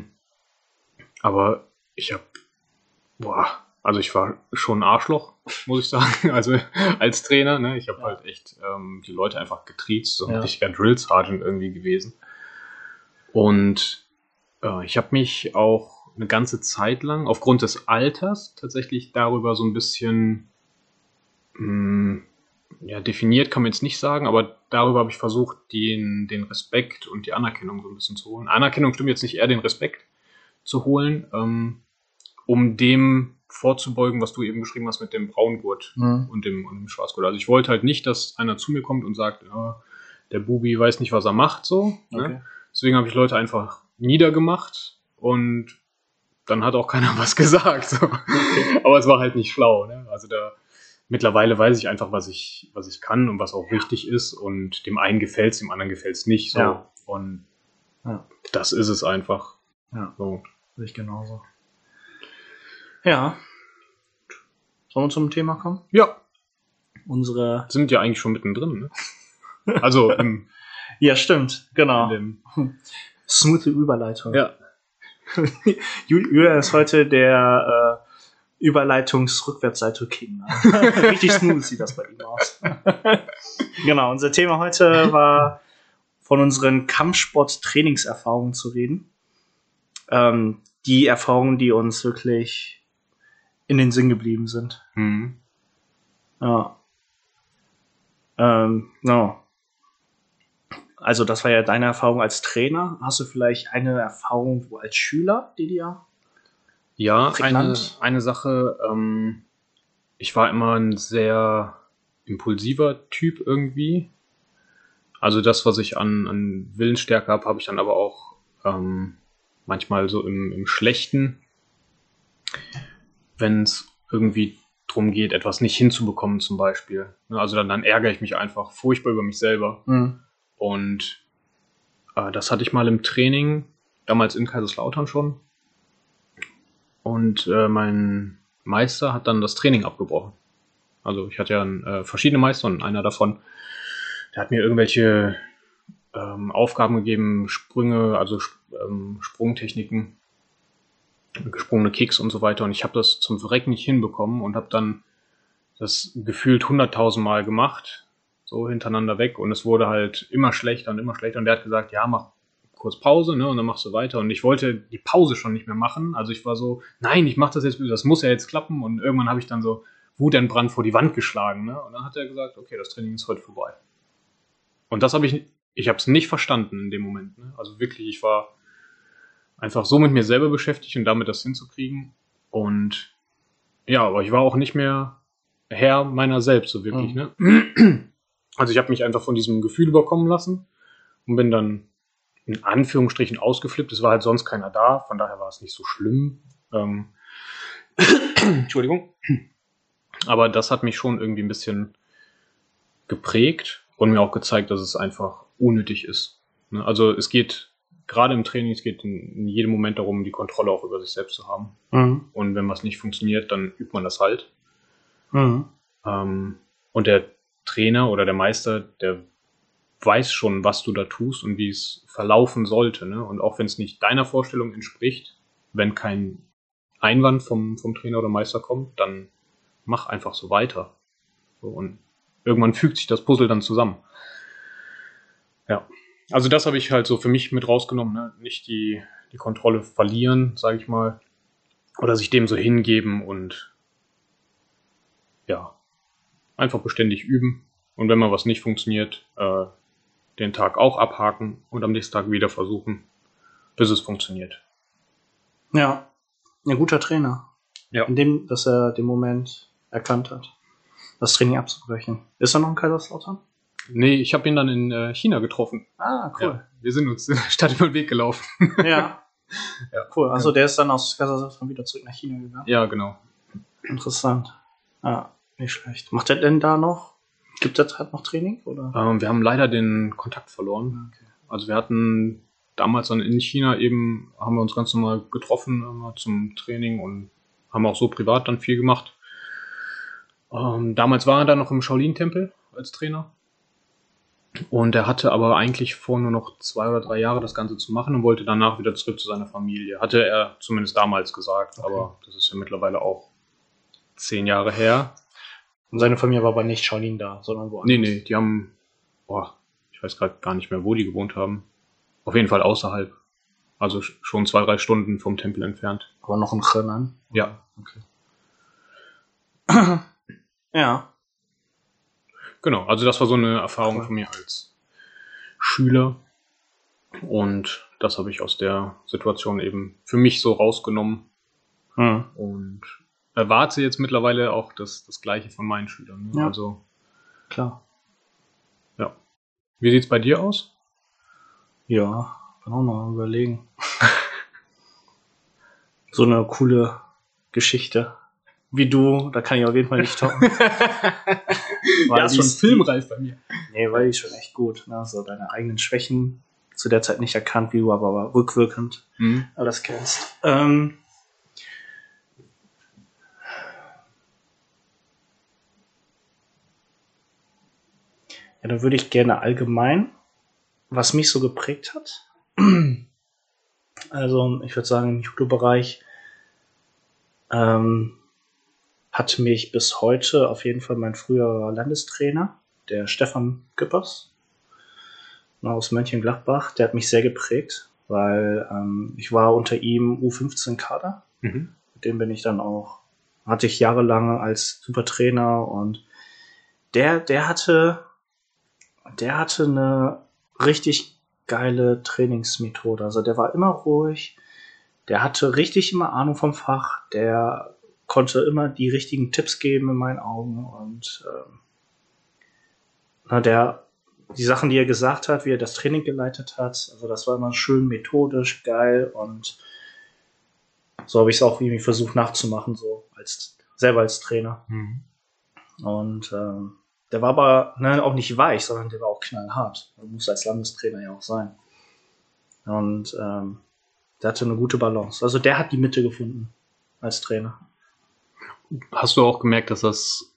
Aber ich habe, boah, also ich war schon ein Arschloch, muss ich sagen. Also als Trainer, ne? Ich habe halt echt ähm, die Leute einfach getriezt, so ein richtiger Drill Sergeant irgendwie gewesen. Und äh, ich habe mich auch eine ganze Zeit lang aufgrund des Alters tatsächlich darüber so ein bisschen mh, ja, definiert, kann man jetzt nicht sagen, aber darüber habe ich versucht, den, den Respekt und die Anerkennung so ein bisschen zu holen. Anerkennung stimmt jetzt nicht eher den Respekt zu holen, ähm, um dem vorzubeugen, was du eben beschrieben hast mit dem Braungurt Mhm. und dem, und dem Schwarzgurt. Also ich wollte halt nicht, dass einer zu mir kommt und sagt, ja, der Bubi weiß nicht, was er macht, so. Ne? Deswegen habe ich Leute einfach niedergemacht und dann hat auch keiner was gesagt. So. Aber es war halt nicht schlau. Ne? Also da mittlerweile weiß ich einfach, was ich, was ich kann und was auch wichtig ist. Und dem einen gefällt es, dem anderen gefällt es nicht. So. Ja. Und Ja. das ist es einfach. Ja. So. Sehe ich genauso. Ja. Sollen wir zum Thema kommen? Ja, Unsere. sind ja eigentlich schon mittendrin. Ne? Also im, Ja, stimmt. Genau. Smooth Überleitung. ja. Ju- Julian ist heute der äh, Überleitungs-Rückwärtsseite King. Richtig smooth sieht das bei ihm aus. genau, unser Thema heute war von unseren Kampfsport-Trainingserfahrungen zu reden. Ähm, die Erfahrungen, die uns wirklich in den Sinn geblieben sind. Hm. Ja. Ähm, no. Also, das war ja deine Erfahrung als Trainer. Hast du vielleicht eine Erfahrung wo als Schüler, die dir Ja, eine, Prägnant? eine Sache, ähm, ich war immer ein sehr impulsiver Typ irgendwie. Also das, was ich an, an Willensstärke habe, habe ich dann aber auch ähm, manchmal so im, im Schlechten, wenn es irgendwie drum geht, etwas nicht hinzubekommen zum Beispiel. Ne, Also dann, dann ärgere ich mich einfach furchtbar über mich selber. Mhm. Und äh, das hatte ich mal im Training, damals in Kaiserslautern schon. Und äh, mein Meister hat dann das Training abgebrochen. Also ich hatte ja äh, verschiedene Meister und einer davon, der hat mir irgendwelche ähm, Aufgaben gegeben, Sprünge, also ähm, Sprungtechniken, gesprungene Kicks und so weiter. Und ich habe das zum Verrecken nicht hinbekommen und habe dann das gefühlt 100.000 Mal gemacht, so hintereinander weg. Und es wurde halt immer schlechter und immer schlechter. Und der hat gesagt, ja, mach kurz Pause, ne, und dann machst du weiter. Und ich wollte die Pause schon nicht mehr machen. Also ich war so, nein, ich mach das jetzt, das muss ja jetzt klappen. Und irgendwann habe ich dann so wutentbrannt vor die Wand geschlagen, ne. Und dann hat er gesagt, okay, das Training ist heute vorbei. Und das habe ich, ich habe es nicht verstanden in dem Moment. Ne? Also wirklich, ich war einfach so mit mir selber beschäftigt und damit das hinzukriegen. Und ja, aber ich war auch nicht mehr Herr meiner selbst, so wirklich. Ne? Also ich habe mich einfach von diesem Gefühl überkommen lassen und bin dann in Anführungsstrichen ausgeflippt. Es war halt sonst keiner da, von daher war es nicht so schlimm. Ähm, Entschuldigung. Aber das hat mich schon irgendwie ein bisschen geprägt und mir auch gezeigt, dass es einfach unnötig ist. Ne? Also es geht gerade im Training, es geht in, in jedem Moment darum, die Kontrolle auch über sich selbst zu haben. Mhm. Und wenn was nicht funktioniert, dann übt man das halt. Mhm. Ähm, und der Trainer oder der Meister, der weiß schon, was du da tust und wie es verlaufen sollte. Ne? Und auch wenn es nicht deiner Vorstellung entspricht, wenn kein Einwand vom, vom Trainer oder Meister kommt, dann mach einfach so weiter. So, und irgendwann fügt sich das Puzzle dann zusammen. Ja. Also das habe ich halt so für mich mit rausgenommen. Ne? Nicht die, die Kontrolle verlieren, sage ich mal. Oder sich dem so hingeben und ja, einfach beständig üben. Und wenn mal was nicht funktioniert, äh, den Tag auch abhaken und am nächsten Tag wieder versuchen, bis es funktioniert. Ja. Ein guter Trainer. Ja. In dem, dass er den Moment erkannt hat, das Training abzubrechen. Ist er noch in Kaiserslautern? Nee, ich habe ihn dann in äh, China getroffen. Ah, Ja, wir sind uns statt über den Weg gelaufen. Ja. Ja. Cool. Also der ist dann aus Kaiserslautern wieder zurück nach China gegangen. Ja, genau. Interessant. Ja, nicht schlecht. Macht er denn da noch? Gibt er halt noch Training? Oder? Ähm, wir haben leider den Kontakt verloren. Okay. Also wir hatten damals dann in China eben, haben wir uns ganz normal getroffen immer zum Training und haben auch so privat dann viel gemacht. Ähm, damals war er dann noch im Shaolin-Tempel als Trainer. Und er hatte aber eigentlich vor, nur noch zwei oder drei Jahre das Ganze zu machen und wollte danach wieder zurück zu seiner Familie. Hatte er zumindest damals gesagt, aber das ist ja mittlerweile auch zehn Jahre her. Und seine Familie war aber nicht Shaolin da, sondern woanders. Nee, nee, die haben, boah, ich weiß gerade gar nicht mehr, wo die gewohnt haben. Auf jeden Fall außerhalb. Also sch- schon zwei, drei Stunden vom Tempel entfernt. Aber noch in Henan. Ja, Ja. genau. Also das war so eine Erfahrung Cool. von mir als Schüler. Und das habe ich aus der Situation eben für mich so rausgenommen Hm. und erwarte jetzt mittlerweile auch das, das Gleiche von meinen Schülern. Ne? Ja. Also, Klar. ja. Wie sieht's bei dir aus? Ja, kann auch mal überlegen. so eine coole Geschichte. Wie du, da kann ich auf jeden Fall nicht toppen. Weil die ist- filmreif bei mir. Nee, die ist schon echt gut. Ne? So deine eigenen Schwächen zu der Zeit nicht erkannt, wie du aber, aber rückwirkend Mhm. alles kennst. Ähm, ja, dann würde ich gerne allgemein, was mich so geprägt hat. Also, ich würde sagen, im Judo-Bereich ähm, hat mich bis heute auf jeden Fall mein früherer Landestrainer, der Stefan Küppers aus Mönchengladbach, der hat mich sehr geprägt, weil ähm, ich war unter ihm U15-Kader. Mhm. Mit dem bin ich dann auch, hatte ich jahrelang als Supertrainer und der, der hatte, der hatte eine richtig geile Trainingsmethode. Also der war immer ruhig, der hatte richtig immer Ahnung vom Fach, der konnte immer die richtigen Tipps geben in meinen Augen und ähm, na, der die Sachen, die er gesagt hat, wie er das Training geleitet hat, also das war immer schön methodisch, geil und so habe ich es auch irgendwie versucht nachzumachen, so als selber als Trainer. Mhm. Und ähm, der war aber ne, auch nicht weich, sondern der war auch knallhart. Der muss als Landestrainer ja auch sein. Und ähm, der hatte eine gute Balance. Also der hat die Mitte gefunden als Trainer. Hast du auch gemerkt, dass das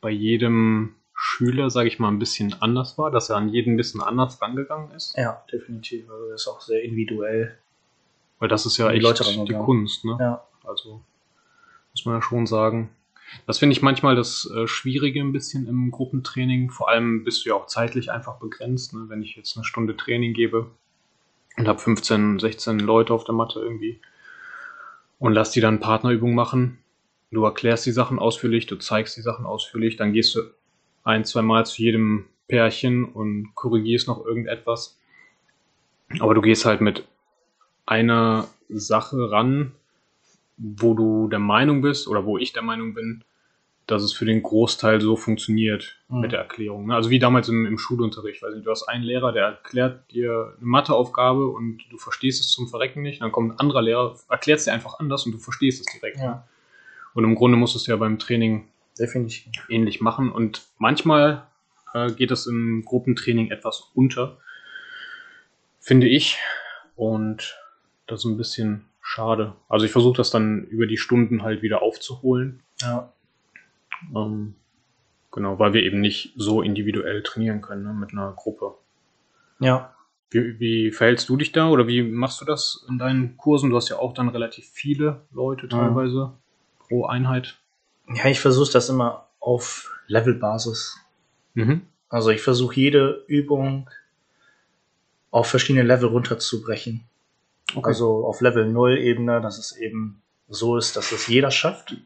bei jedem Schüler, sage ich mal, ein bisschen anders war, dass er an jeden ein bisschen anders rangegangen ist? Ja, definitiv. Also der ist auch sehr individuell. Weil das ist ja Die echt die. Kunst, ne? Ja. Also muss man ja schon sagen. Das finde ich manchmal das äh, Schwierige ein bisschen im Gruppentraining. Vor allem bist du ja auch zeitlich einfach begrenzt. Ne? Wenn ich jetzt eine Stunde Training gebe und habe 15, 16 Leute auf der Matte irgendwie und lass die dann Partnerübungen machen. Du erklärst die Sachen ausführlich, du zeigst die Sachen ausführlich, dann gehst du ein, zwei Mal zu jedem Pärchen und korrigierst noch irgendetwas. Aber du gehst halt mit einer Sache ran, wo du der Meinung bist oder wo ich der Meinung bin, dass es für den Großteil so funktioniert Mhm. mit der Erklärung. ne? Also wie damals im, im Schulunterricht. Nicht, du hast einen Lehrer, der erklärt dir eine Matheaufgabe und du verstehst es zum Verrecken nicht. Dann kommt ein anderer Lehrer, erklärt es dir einfach anders und du verstehst es direkt. Ja. Und im Grunde musst du es ja beim Training Definitiv. ähnlich machen. Und manchmal äh, geht es im Gruppentraining etwas unter, finde ich. Und das ist ein bisschen schade. Also ich versuche das dann über die Stunden halt wieder aufzuholen. Ja. Ähm, genau, weil wir eben nicht so individuell trainieren können ne, mit einer Gruppe. Ja. Wie, wie verhältst du dich da oder wie machst du das in deinen Kursen? Du hast ja auch dann relativ viele Leute teilweise pro Einheit. Ja, ich versuche das immer auf Levelbasis. Mhm. Also ich versuche jede Übung auf verschiedene Level runterzubrechen. Okay. Also auf Level 0 Ebene, dass es eben so ist, dass es jeder schafft.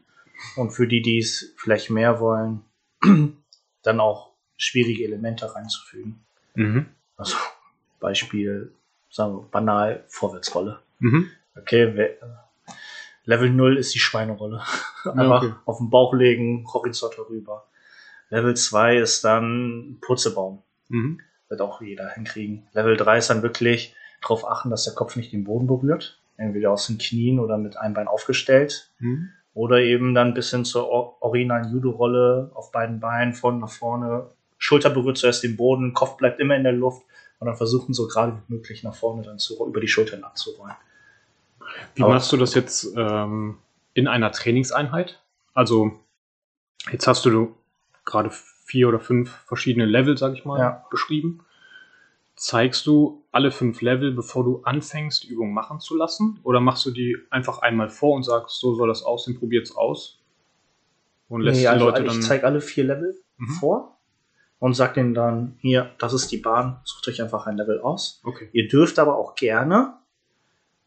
Und für die, die es vielleicht mehr wollen, dann auch schwierige Elemente reinzufügen. mhm. Also Beispiel, sagen wir banal, Vorwärtsrolle. Mhm. Okay, Level 0 ist die Schweinerolle. Einfach okay. auf den Bauch legen, horizontal rüber. Level 2 ist dann Purzelbaum. Mhm. Wird auch jeder hinkriegen. Level 3 ist dann wirklich darauf achten, dass der Kopf nicht den Boden berührt. Entweder aus den Knien oder mit einem Bein aufgestellt. Mhm. Oder eben dann bis hin zur or- originalen Judo-Rolle auf beiden Beinen, von nach vorne. Schulter berührt zuerst den Boden, Kopf bleibt immer in der Luft. Und dann versuchen so gerade wie möglich nach vorne dann zu, über die Schultern abzurollen. Wie Aber- machst du das jetzt ähm, in einer Trainingseinheit? Also, jetzt hast du gerade vier oder fünf verschiedene Level, sag ich mal, Ja. beschrieben. Zeigst du alle fünf Level, bevor du anfängst, die Übung machen zu lassen? Oder machst du die einfach einmal vor und sagst, so soll das aussehen, probiert's aus? Und lässt Nee, die also Leute ich dann. zeige alle vier Level Mhm. vor und sag denen dann, hier, das ist die Bahn, sucht euch einfach ein Level aus. Okay. Ihr dürft aber auch gerne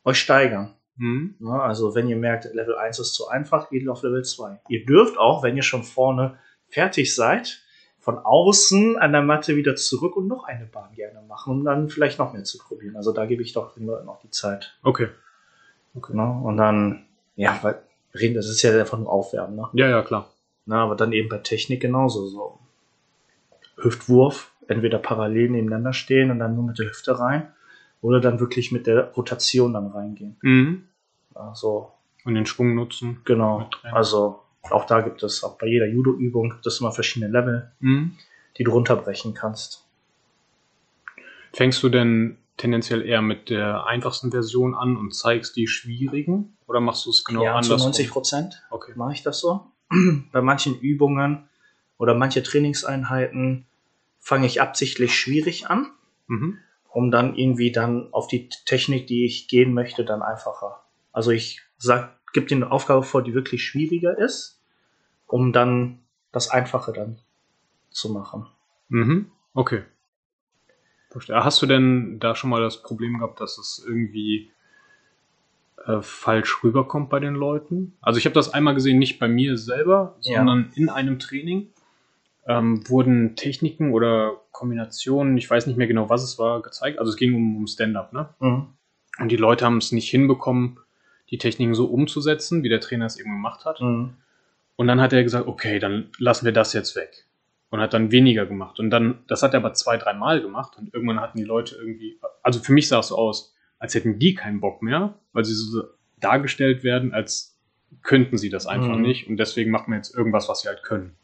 euch steigern. Mhm. Ne? Also wenn ihr merkt, Level 1 ist zu einfach, geht auf Level 2. Ihr dürft auch, wenn ihr schon vorne fertig seid, von außen an der Matte wieder zurück und noch eine Bahn gerne machen, um dann vielleicht noch mehr zu probieren. Also da gebe ich doch den Leuten auch die Zeit. Okay. okay. Ne? Und dann, ja, weil reden, das ist ja einfach nur Aufwärmen. Ne? Ja, ja, klar. Na, aber dann eben bei Technik genauso. So. Hüftwurf, entweder parallel nebeneinander stehen und dann nur mit der Hüfte rein oder dann wirklich mit der Rotation dann reingehen. Mhm. Ja, so, Und den Schwung nutzen. genau. Also auch da gibt es, auch bei jeder Judo-Übung gibt es immer verschiedene Level, Mhm. die du runterbrechen kannst. Fängst du denn tendenziell eher mit der einfachsten Version an und zeigst die schwierigen? Oder machst du es genau ja, zu andersrum? 90 Prozent Okay. mache ich das so. bei manchen Übungen oder manche Trainingseinheiten fange ich absichtlich schwierig an. Mhm. um dann irgendwie dann auf die Technik, die ich gehen möchte, dann einfacher. Also ich sag, gib dir eine Aufgabe vor, die wirklich schwieriger ist, um dann das Einfache dann zu machen. Mhm. Okay. Hast du denn da schon mal das Problem gehabt, dass es irgendwie äh, falsch rüberkommt bei den Leuten? Also ich habe das einmal gesehen, nicht bei mir selber, Ja. sondern in einem Training ähm, wurden Techniken oder Kombinationen, ich weiß nicht mehr genau, was es war, gezeigt. Also es ging um, um Stand-up, ne? Mhm. Und die Leute haben es nicht hinbekommen, die Techniken so umzusetzen, wie der Trainer es eben gemacht hat. Mhm. Und dann hat er gesagt, okay, dann lassen wir das jetzt weg. Und hat dann weniger gemacht. Und dann, das hat er aber zwei, dreimal gemacht. Und irgendwann hatten die Leute irgendwie, also für mich sah es so aus, als hätten die keinen Bock mehr, weil sie so dargestellt werden, als könnten sie das einfach Mhm. nicht. Und deswegen machen wir jetzt irgendwas, was sie halt können.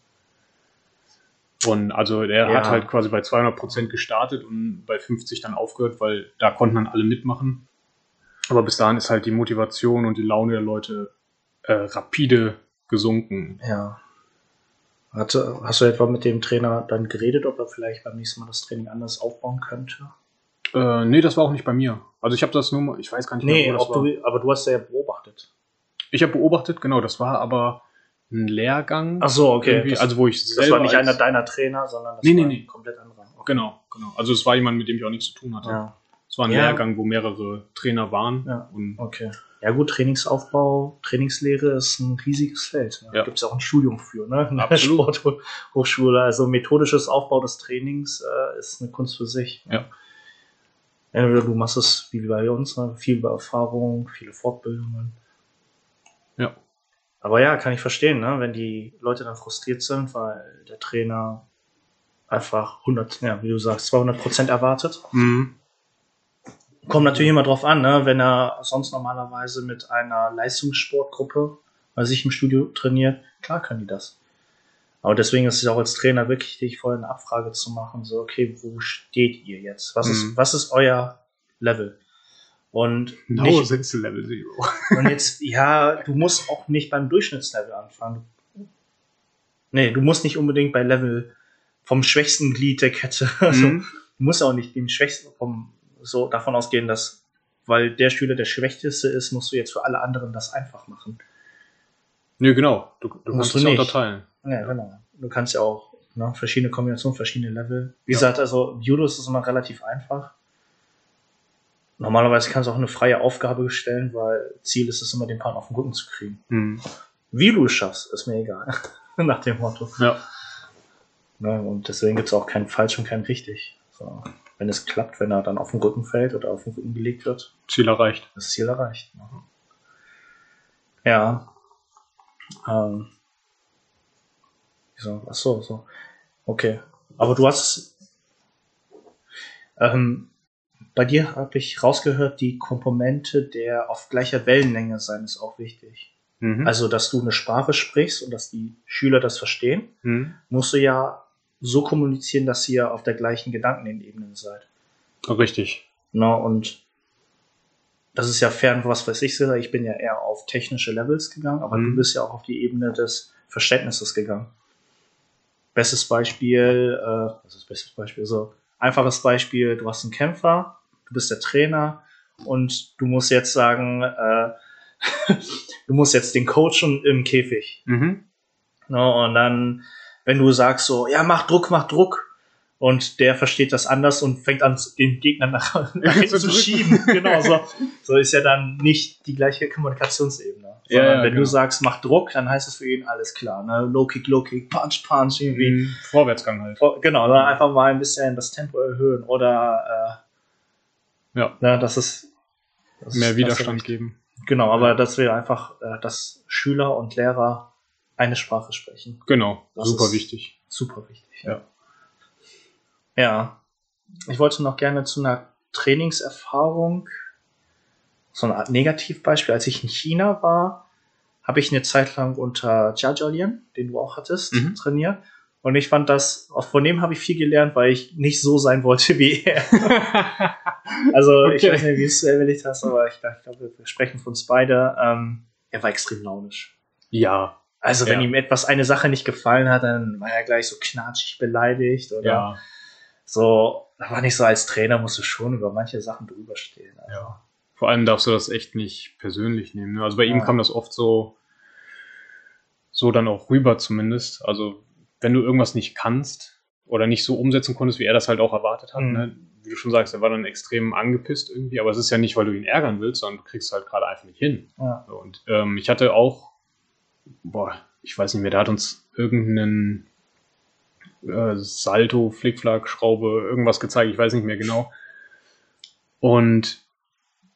Und also er Ja. hat halt quasi bei 200 Prozent gestartet und bei 50 dann aufgehört, weil da konnten dann alle mitmachen. Aber bis dahin ist halt die Motivation und die Laune der Leute äh, rapide gesunken. Ja. Hatte, hast du etwa mit dem Trainer dann geredet, ob er vielleicht beim nächsten Mal das Training anders aufbauen könnte? Äh, nee, das war auch nicht bei mir. Also ich habe das nur mal, ich weiß gar nicht Nee, mehr, wo das ob war. du, aber du hast ja beobachtet. Ich habe beobachtet, genau, das war aber ein Lehrgang. Ach so, okay. Das, also wo ich das war nicht einer deiner Trainer, sondern das Nee, nee, war nee. ein komplett anderer. Okay. Genau, genau. Also es war jemand, mit dem ich auch nichts zu tun hatte. Ja, Es war ein Ja. Lehrgang, wo mehrere Trainer waren. Ja. Und okay. Ja gut, Trainingsaufbau, Trainingslehre ist ein riesiges Feld. Da Ja. gibt es ja auch ein Studium für, ne? In der. Sporthochschule. Also methodisches Aufbau des Trainings äh, ist eine Kunst für sich. Ja. Entweder du machst es wie bei uns, ne? viel über Erfahrung, viele Fortbildungen. Ja. Aber ja, kann ich verstehen, ne? wenn die Leute dann frustriert sind, weil der Trainer einfach 100, ja, wie du sagst, 200 Prozent erwartet. Mhm. Kommt natürlich immer drauf an, ne? wenn er sonst normalerweise mit einer Leistungssportgruppe bei sich im Studio trainiert, klar können die das. Aber deswegen ist es auch als Trainer wirklich wichtig, vorher eine Abfrage zu machen, so, okay, wo steht ihr jetzt? Was, ist, Mhm. was ist euer Level? Und, No nicht, sitzt Level Zero. und jetzt, ja, du musst auch nicht beim Durchschnittslevel anfangen. Nee, du musst nicht unbedingt bei Level vom schwächsten Glied der Kette. Also, Mhm. du musst auch nicht dem Schwächsten vom, so davon ausgehen, dass, weil der Schüler der Schwächste ist, musst du jetzt für alle anderen das einfach machen. Nö, genau. Du, du Musst es ja nicht. unterteilen. Ja, genau. Du kannst ja auch ne, verschiedene Kombinationen, verschiedene Level. Wie Ja. gesagt, also Judo ist es immer relativ einfach. Normalerweise kannst du auch eine freie Aufgabe stellen, weil Ziel ist es immer, den Partner auf den Rücken zu kriegen. Mhm. Wie du es schaffst, ist mir egal. Nach dem Motto. Ja. Ne, und deswegen gibt es auch kein falsch und kein richtig. So, wenn es klappt, wenn er dann auf den Rücken fällt oder auf den Rücken gelegt wird, Ziel erreicht. das Ziel erreicht. Ja. Ähm. So, ach so, so. Okay. Aber du hast. Ähm, bei dir habe ich rausgehört, die Komponente der auf gleicher Wellenlänge sein ist auch wichtig. Mhm. Also, dass du eine Sprache sprichst und dass die Schüler das verstehen, mhm. musst du ja so kommunizieren, dass ihr auf der gleichen Gedankenebene seid. Richtig. Ne? Und das ist ja fern, was weiß ich, ich bin ja eher auf technische Levels gegangen, aber Mhm. du bist ja auch auf die Ebene des Verständnisses gegangen. Bestes Beispiel, äh, was ist das bestes Beispiel? So, einfaches Beispiel, du hast einen Kämpfer, du bist der Trainer und du musst jetzt sagen, äh, du musst jetzt den coachen im Käfig. Mhm. Ne, und dann, wenn du sagst so, ja, mach Druck, mach Druck, und der versteht das anders und fängt an, den Gegner nach, nach hinten zu schieben. Genau, so. So ist ja dann nicht die gleiche Kommunikationsebene. Ja, Sondern ja, wenn du genau. sagst, mach Druck, dann heißt es für ihn alles klar. Ne? Low Kick, Low Kick, Punch, Punch, irgendwie. Mhm. Vorwärtsgang halt. Genau, dann einfach mal ein bisschen das Tempo erhöhen oder äh, Ja. ne, das ist das Mehr Widerstand geben. Genau, aber dass wir einfach, äh, dass Schüler und Lehrer eine Sprache sprechen. Genau. Das Super wichtig. Super wichtig. Ja. Ja. Ich wollte noch gerne zu einer Trainingserfahrung, so eine Art Negativbeispiel. Als ich in China war, habe ich eine Zeit lang unter Jia Jialian, den du auch hattest, Mhm. trainiert. Und ich fand das, auch von dem habe ich viel gelernt, weil ich nicht so sein wollte wie er. Also ich Okay. weiß nicht, wie es erlebt hast, aber ich, ich glaube, wir sprechen von uns beide. Ähm, er war extrem launisch. ja. Also wenn Ja. ihm etwas, eine Sache nicht gefallen hat, dann war er gleich so knatschig beleidigt oder Ja. so. Da war nicht so als Trainer musst du schon über manche Sachen drüber stehen. Also. Ja. Vor allem darfst du das echt nicht persönlich nehmen. Ne? Also bei ihm kam das oft so, so dann auch rüber zumindest. Also wenn du irgendwas nicht kannst oder nicht so umsetzen konntest, wie er das halt auch erwartet hat, Mhm. ne? wie du schon sagst, er war dann extrem angepisst irgendwie, aber es ist ja nicht, weil du ihn ärgern willst, sondern du kriegst halt gerade einfach nicht hin. Ja. Und ähm, ich hatte auch, boah, ich weiß nicht mehr, der hat uns irgendeinen äh, Salto, Flickflack, Schraube, irgendwas gezeigt, ich weiß nicht mehr genau. Und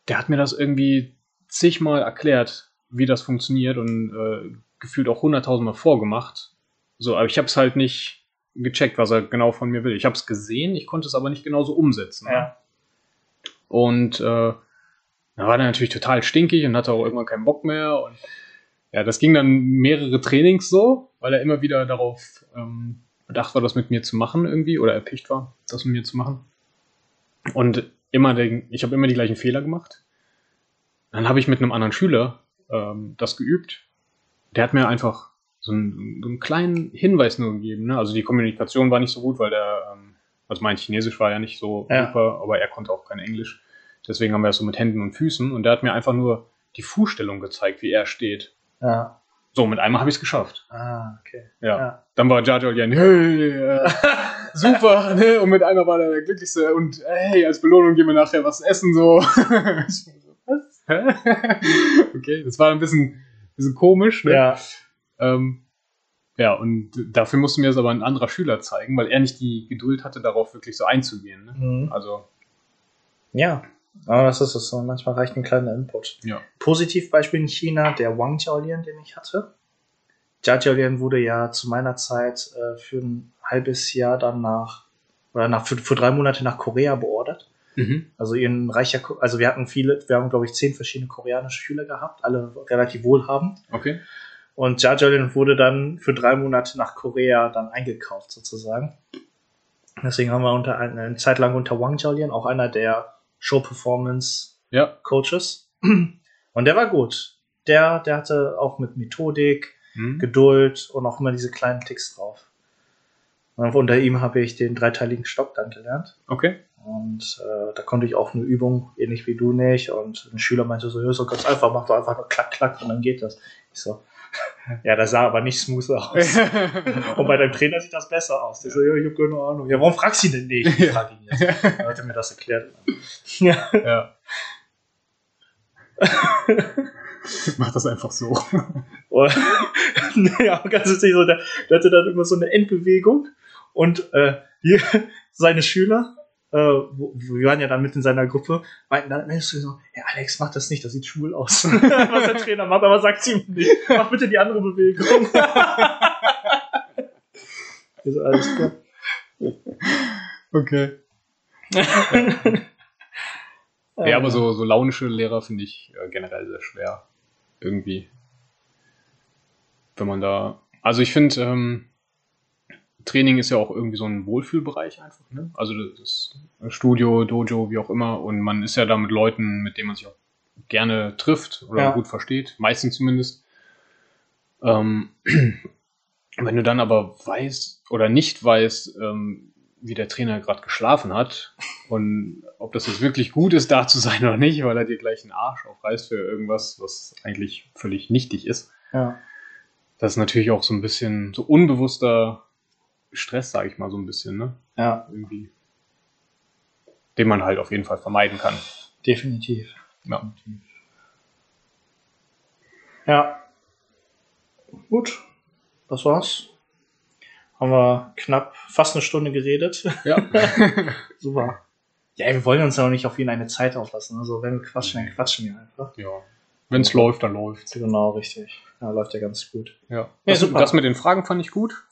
der hat mir das irgendwie zigmal erklärt, wie das funktioniert und äh, gefühlt auch hunderttausendmal vorgemacht. So, aber ich habe es halt nicht gecheckt, was er genau von mir will. Ich habe es gesehen, ich konnte es aber nicht genauso umsetzen. ne? Ja. Und äh, da war er natürlich total stinkig und hatte auch irgendwann keinen Bock mehr. Und ja, das ging dann mehrere Trainings so, weil er immer wieder darauf ähm, bedacht war, das mit mir zu machen irgendwie oder erpicht war, das mit mir zu machen. Und immer den, ich habe immer die gleichen Fehler gemacht. Dann habe ich mit einem anderen Schüler ähm, das geübt. Der hat mir einfach so einen, so einen kleinen Hinweis nur gegeben. Ne? Also die Kommunikation war nicht so gut, weil der, ähm, also mein Chinesisch war ja nicht so Ja. super, aber er konnte auch kein Englisch. Deswegen haben wir das so mit Händen und Füßen und der hat mir einfach nur die Fußstellung gezeigt, wie er steht. Ja. So, mit einmal habe ich es geschafft. Ah, okay. Ja. Ja. Dann war Jar Jar Jan, hey, äh, super, ne? Und mit einmal war er der Glücklichste und hey, als Belohnung gehen wir nachher was essen, so. Was? Okay, das war ein bisschen, bisschen komisch, ne? Ja. Ähm, ja, und dafür musste mir das aber ein anderer Schüler zeigen, weil er nicht die Geduld hatte, darauf wirklich so einzugehen. Ne? Mhm. Also, Ja. Aber das ist es so. Manchmal reicht ein kleiner Input. ja. Positivbeispiel in China, der Wang Jiaolian, den ich hatte. Jia Jiaolian wurde ja zu meiner Zeit äh, für ein halbes Jahr dann nach, oder nach, für, für drei Monate nach Korea beordert. Mhm. Also ihren reicher, also wir hatten viele, wir haben glaube ich zehn verschiedene koreanische Schüler gehabt, alle relativ wohlhabend. Okay. Und Jia Jiaolian wurde dann für drei Monate nach Korea dann eingekauft sozusagen. Deswegen haben wir unter eine, eine Zeit lang unter Wang Jiaolian, auch einer der Show-Performance Ja. Coaches. Und der war gut. Der, der hatte auch mit Methodik, Mhm. Geduld und auch immer diese kleinen Ticks drauf. Und unter ihm habe ich den dreiteiligen Stock dann gelernt. Okay. Und äh, da konnte ich auch eine Übung, ähnlich wie du nicht. Und ein Schüler meinte so, ja, so ganz einfach, mach doch einfach nur klack, klack und dann geht das. Ich so, ja, das sah aber nicht smooth aus. und bei deinem Trainer sieht das besser aus. Der so, ja, ich habe keine Ahnung. Ja, warum fragst du ihn denn nicht? Ich frage ihn jetzt. Dann hat er mir das erklärt. Ja. ja. Mach das einfach so. Ja, ganz witzig, so, der, der hatte dann immer so eine Endbewegung und äh, hier, seine Schüler, äh, wir waren ja dann mit in seiner Gruppe, meinten dann Mensch, so, ja, Alex, mach das nicht, das sieht schwul aus. Was der Trainer macht, aber sagt ihm nicht. Mach bitte die andere Bewegung. also, alles klar. Okay. Ja, aber so, so launische Lehrer finde ich äh, generell sehr schwer. Irgendwie. Wenn man da. Also ich finde, ähm, Training ist ja auch irgendwie so ein Wohlfühlbereich einfach, ne? Also das Studio, Dojo, wie auch immer. Und man ist ja da mit Leuten, mit denen man sich auch gerne trifft oder Ja. gut versteht, meistens zumindest. Ähm, wenn du dann aber weißt oder nicht weißt, ähm, wie der Trainer gerade geschlafen hat und ob das jetzt wirklich gut ist, da zu sein oder nicht, weil er dir gleich einen Arsch aufreißt für irgendwas, was eigentlich völlig nichtig ist. Ja. Das ist natürlich auch so ein bisschen so unbewusster Stress, sage ich mal so ein bisschen, ne? ja, Irgendwie. Den man halt auf jeden Fall vermeiden kann. definitiv. Ja. Ja. Gut. Das war's. Haben wir knapp fast eine Stunde geredet. Ja. Super. Ja, wir wollen uns ja auch nicht auf ihn eine Zeit auflassen. Also wenn wir quatschen, dann quatschen wir einfach. ja. Wenn es läuft, dann läuft. Genau, richtig. Ja, läuft ja ganz gut. Ja. Ja, Das, super. das mit den Fragen fand ich gut.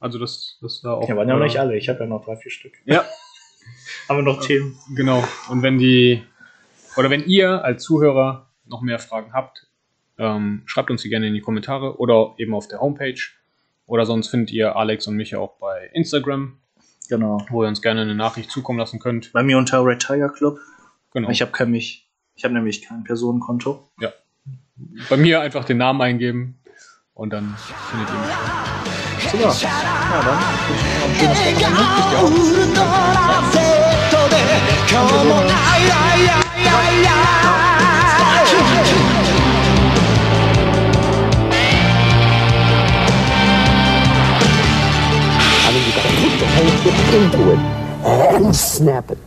Also das, das da auch. Ja, waren ja noch äh, nicht alle. Ich habe ja noch drei, vier Stück. Ja, Haben wir noch Themen? Genau. Und wenn die, oder wenn ihr als Zuhörer noch mehr Fragen habt, ähm, schreibt uns die gerne in die Kommentare oder eben auf der Homepage. Oder sonst findet ihr Alex und mich ja auch bei Instagram, Genau. wo ihr uns gerne eine Nachricht zukommen lassen könnt. Bei mir unter Retire Club. Genau. Ich habe kein mich. Ich habe nämlich kein Personenkonto. bei mir einfach den Namen eingeben Und dann findet ihr mich. Super. Ja, dann I mean, you got to put the whole thing into it and snap it.